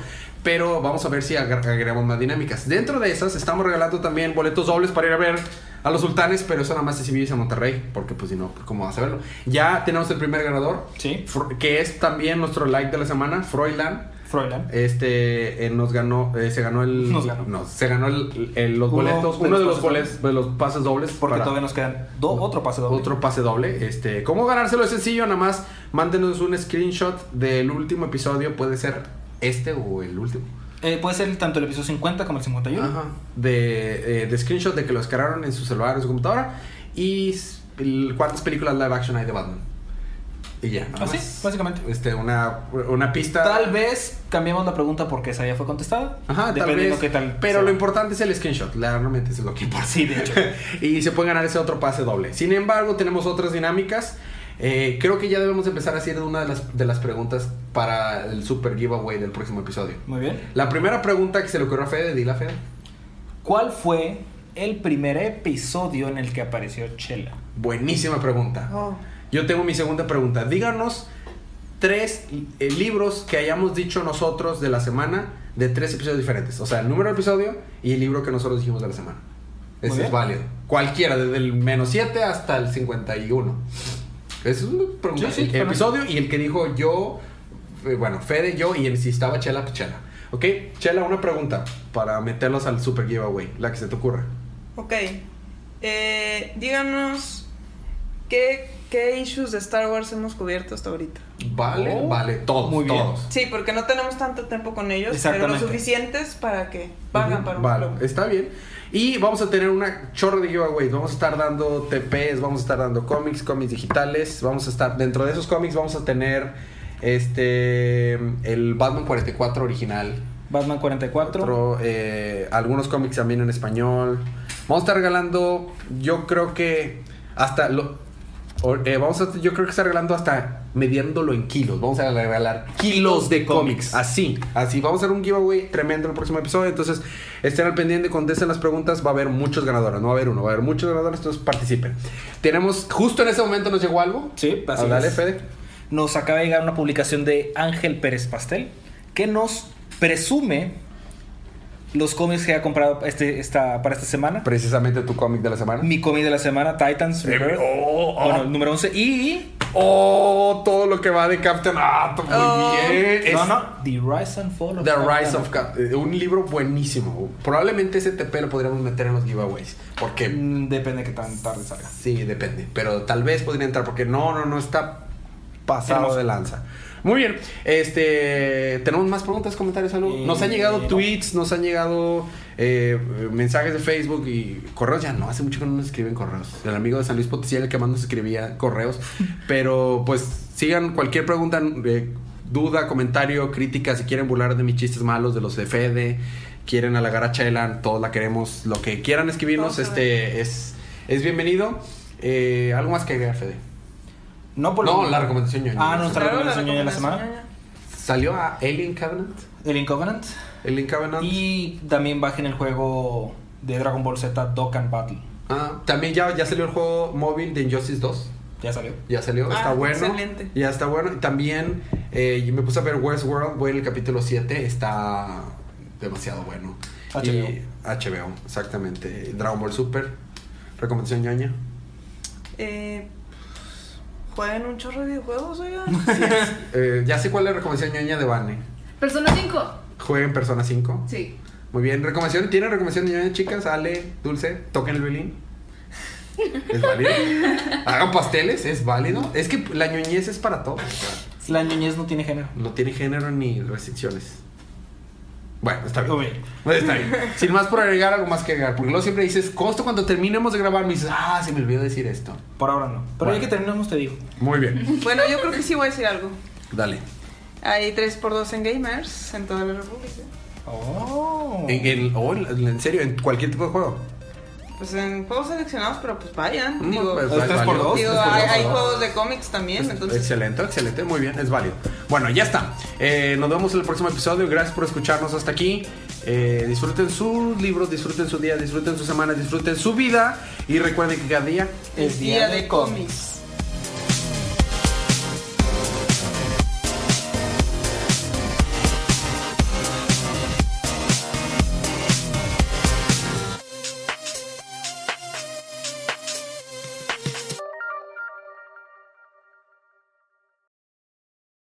Speaker 1: Pero vamos a ver si agregamos más dinámicas. Dentro de esas estamos regalando también boletos dobles para ir a ver a los sultanes, pero eso nada más es si vives en Monterrey, porque pues si no, pues, ¿cómo vas a verlo? Ya tenemos el primer ganador,
Speaker 2: Sí.
Speaker 1: Que es también nuestro like de la semana, Froilan.
Speaker 2: Froilan.
Speaker 1: Este eh, nos ganó, eh, se ganó el,
Speaker 2: Nos ganó.
Speaker 1: no, se ganó el, el- los
Speaker 2: Uno
Speaker 1: boletos, uno de
Speaker 2: los
Speaker 1: boletos, de los pases dobles,
Speaker 2: Porque
Speaker 1: para
Speaker 2: todavía nos quedan do- otro pase doble.
Speaker 1: otro pase doble. Este, cómo ganárselo es sencillo, nada más mándenos un screenshot del último episodio, puede ser este o el último.
Speaker 2: Eh, puede ser tanto el episodio 50 como el 51.
Speaker 1: Ajá. De, eh, de screenshot de que lo descargaron en su celular o su computadora. Y el- cuántas películas live action hay de Batman. Y ya, nada
Speaker 2: Así,
Speaker 1: más.
Speaker 2: básicamente.
Speaker 1: Este, una, una pista.
Speaker 2: Tal vez cambiamos la pregunta porque esa ya fue contestada.
Speaker 1: Ajá, tal
Speaker 2: Dependiendo
Speaker 1: vez.
Speaker 2: qué tal.
Speaker 1: pero
Speaker 2: sea.
Speaker 1: lo importante es el screenshot. Realmente es lo que importa.
Speaker 2: Sí, de hecho.
Speaker 1: y se puede ganar ese otro pase doble. Sin embargo, tenemos otras dinámicas. Eh, creo que ya debemos empezar a hacer una de las, de las preguntas para el super giveaway del próximo episodio.
Speaker 2: Muy bien.
Speaker 1: La primera pregunta que se le ocurrió a Fede, dila Fede.
Speaker 2: ¿Cuál fue el primer episodio en el que apareció Chela?
Speaker 1: Buenísima pregunta.
Speaker 3: Oh.
Speaker 1: Yo tengo mi segunda pregunta. Díganos tres eh, libros que hayamos dicho nosotros de la semana de tres episodios diferentes. O sea, el número de episodio y el libro que nosotros dijimos de la semana. Ese es válido. Cualquiera, desde el menos 7 hasta el 51. Es una pregunta.
Speaker 2: Sí, sí,
Speaker 1: el
Speaker 2: correcto.
Speaker 1: episodio y el que dijo yo, eh, bueno, Fede, yo y el si estaba Chela, pues Chela. Ok, Chela, una pregunta para meterlos al super giveaway, la que se te ocurra.
Speaker 3: Ok. Eh, díganos qué, qué issues de Star Wars hemos cubierto hasta ahorita.
Speaker 1: Vale,
Speaker 2: Oh,
Speaker 1: vale, todos,
Speaker 2: muy bien.
Speaker 1: todos.
Speaker 3: Sí, porque no tenemos tanto tiempo con ellos, pero lo suficientes para que pagan para un
Speaker 1: Vale,
Speaker 3: club.
Speaker 1: está bien. Y vamos a tener una chorro de giveaways. Vamos a estar dando TPs, vamos a estar dando cómics, cómics digitales. Vamos a estar, dentro de esos cómics vamos a tener este el Batman 44 original.
Speaker 2: Batman 44.
Speaker 1: Otro, eh, algunos cómics también en español. Vamos a estar regalando, yo creo que hasta lo, o- eh, vamos a, yo creo que está regalando hasta midiéndolo en kilos. Vamos a regalar kilos de cómics. Así, así. Vamos a hacer un giveaway tremendo en el próximo episodio. Entonces, estén al pendiente, contesten las preguntas. Va a haber muchos ganadores. No va a haber uno, va a haber muchos ganadores. Entonces, participen. Tenemos, justo en ese momento nos llegó algo.
Speaker 2: Sí, así
Speaker 1: Ah, dale,
Speaker 2: es.
Speaker 1: Fede.
Speaker 2: Nos acaba de llegar una publicación de Ángel Pérez Pastel que nos presume los cómics que ha comprado este, esta, para esta semana.
Speaker 1: Precisamente tu cómic de la semana.
Speaker 2: Mi cómic de la semana, Titans Rebirth.
Speaker 1: oh, oh.
Speaker 2: Bueno, el número 11. Y.
Speaker 1: Oh, todo lo que va de Captain Atom. Muy
Speaker 3: Oh.
Speaker 1: bien.
Speaker 2: No,
Speaker 1: Es-
Speaker 2: no. The Rise and Fall of
Speaker 1: The
Speaker 2: Captain
Speaker 1: Rise of eh, Un libro buenísimo. Probablemente ese TP lo podríamos meter en los giveaways. Porque
Speaker 2: Mm, Depende de qué tan tarde salga.
Speaker 1: sí, depende. Pero tal vez podría entrar. Porque no, no, no está pasado
Speaker 2: Hermoso.
Speaker 1: de lanza. Muy bien. Este. ¿Tenemos más preguntas, comentarios, algo?
Speaker 2: Eh,
Speaker 1: Nos han llegado tweets, nos han llegado eh, mensajes de Facebook y correos. Ya no, hace mucho que no nos escriben correos. El amigo de San Luis Potosí era el que más nos escribía correos. Pero pues sigan cualquier pregunta, eh, duda, comentario, crítica. Si quieren burlar de mis chistes malos, de los de Fede, quieren halagar a Chela, todos la queremos. Lo que quieran escribirnos, este es, es bienvenido. Eh, ¿Algo más que agregar, Fede?
Speaker 2: No, por
Speaker 1: No, la recomendación ñoña.
Speaker 2: Ah, nuestra
Speaker 3: Claro, la
Speaker 2: recomendación ñoña de la semana.
Speaker 1: Salió a Alien Covenant.
Speaker 2: Alien Covenant.
Speaker 1: Alien Covenant.
Speaker 2: Y también bajen el juego de Dragon Ball Z Dokkan Battle.
Speaker 1: Ah, también ya, ya salió el juego móvil de Injustice 2.
Speaker 2: Ya salió.
Speaker 1: Ya salió,
Speaker 3: Ah,
Speaker 1: está bueno.
Speaker 3: excelente.
Speaker 1: Ya está bueno. Y también eh, yo me puse a ver Westworld, voy en el capítulo 7, está demasiado bueno.
Speaker 2: HBO.
Speaker 1: Y HBO, exactamente. Dragon Ball Super, recomendación ñoña.
Speaker 3: Eh, jueguen un chorro de videojuegos, oigan.
Speaker 1: Eh, ya sé cuál es la recomendación ñoña de Vane.
Speaker 4: Persona 5.
Speaker 1: Jueguen Persona 5.
Speaker 4: Sí.
Speaker 1: Muy bien, recomendación. ¿Tienen recomendación ñoña, chicas? Ale, Dulce, toquen el violín. ¿Es válido? Hagan pasteles, es válido. Es que la ñoñez es para todos.
Speaker 2: La ñoñez no tiene género.
Speaker 1: No tiene género ni restricciones. Bueno, está bien. Bueno, Está bien. Sin más por agregar, algo más que agregar. Porque luego siempre dices, costo cuando terminemos de grabar, me dices, ah, se me olvidó decir esto.
Speaker 2: Por ahora no. Pero
Speaker 1: Bueno.
Speaker 2: ya que terminemos te digo.
Speaker 1: Muy bien.
Speaker 3: bueno, yo creo que sí voy a decir algo.
Speaker 1: Dale.
Speaker 3: Hay 3x2 en Gamers en toda la República.
Speaker 2: Oh.
Speaker 1: En, en- oh, en serio, en cualquier tipo de juego.
Speaker 3: Pues en juegos seleccionados, pero pues vayan.
Speaker 1: Mm,
Speaker 3: digo,
Speaker 1: pues,
Speaker 2: ¿Es
Speaker 1: es
Speaker 2: tres por dos?
Speaker 3: digo,
Speaker 2: por
Speaker 3: hay,
Speaker 2: dos,
Speaker 3: hay
Speaker 2: ¿no?
Speaker 3: juegos de cómics también,
Speaker 1: Pues,
Speaker 3: entonces.
Speaker 1: Excelente, excelente, muy bien, es válido. Bueno, ya está. Eh, nos vemos en el próximo episodio. Gracias por escucharnos hasta aquí. Eh, disfruten sus libros, disfruten su día, disfruten su semana, disfruten su vida. Y recuerden que cada día
Speaker 3: Es día de cómics.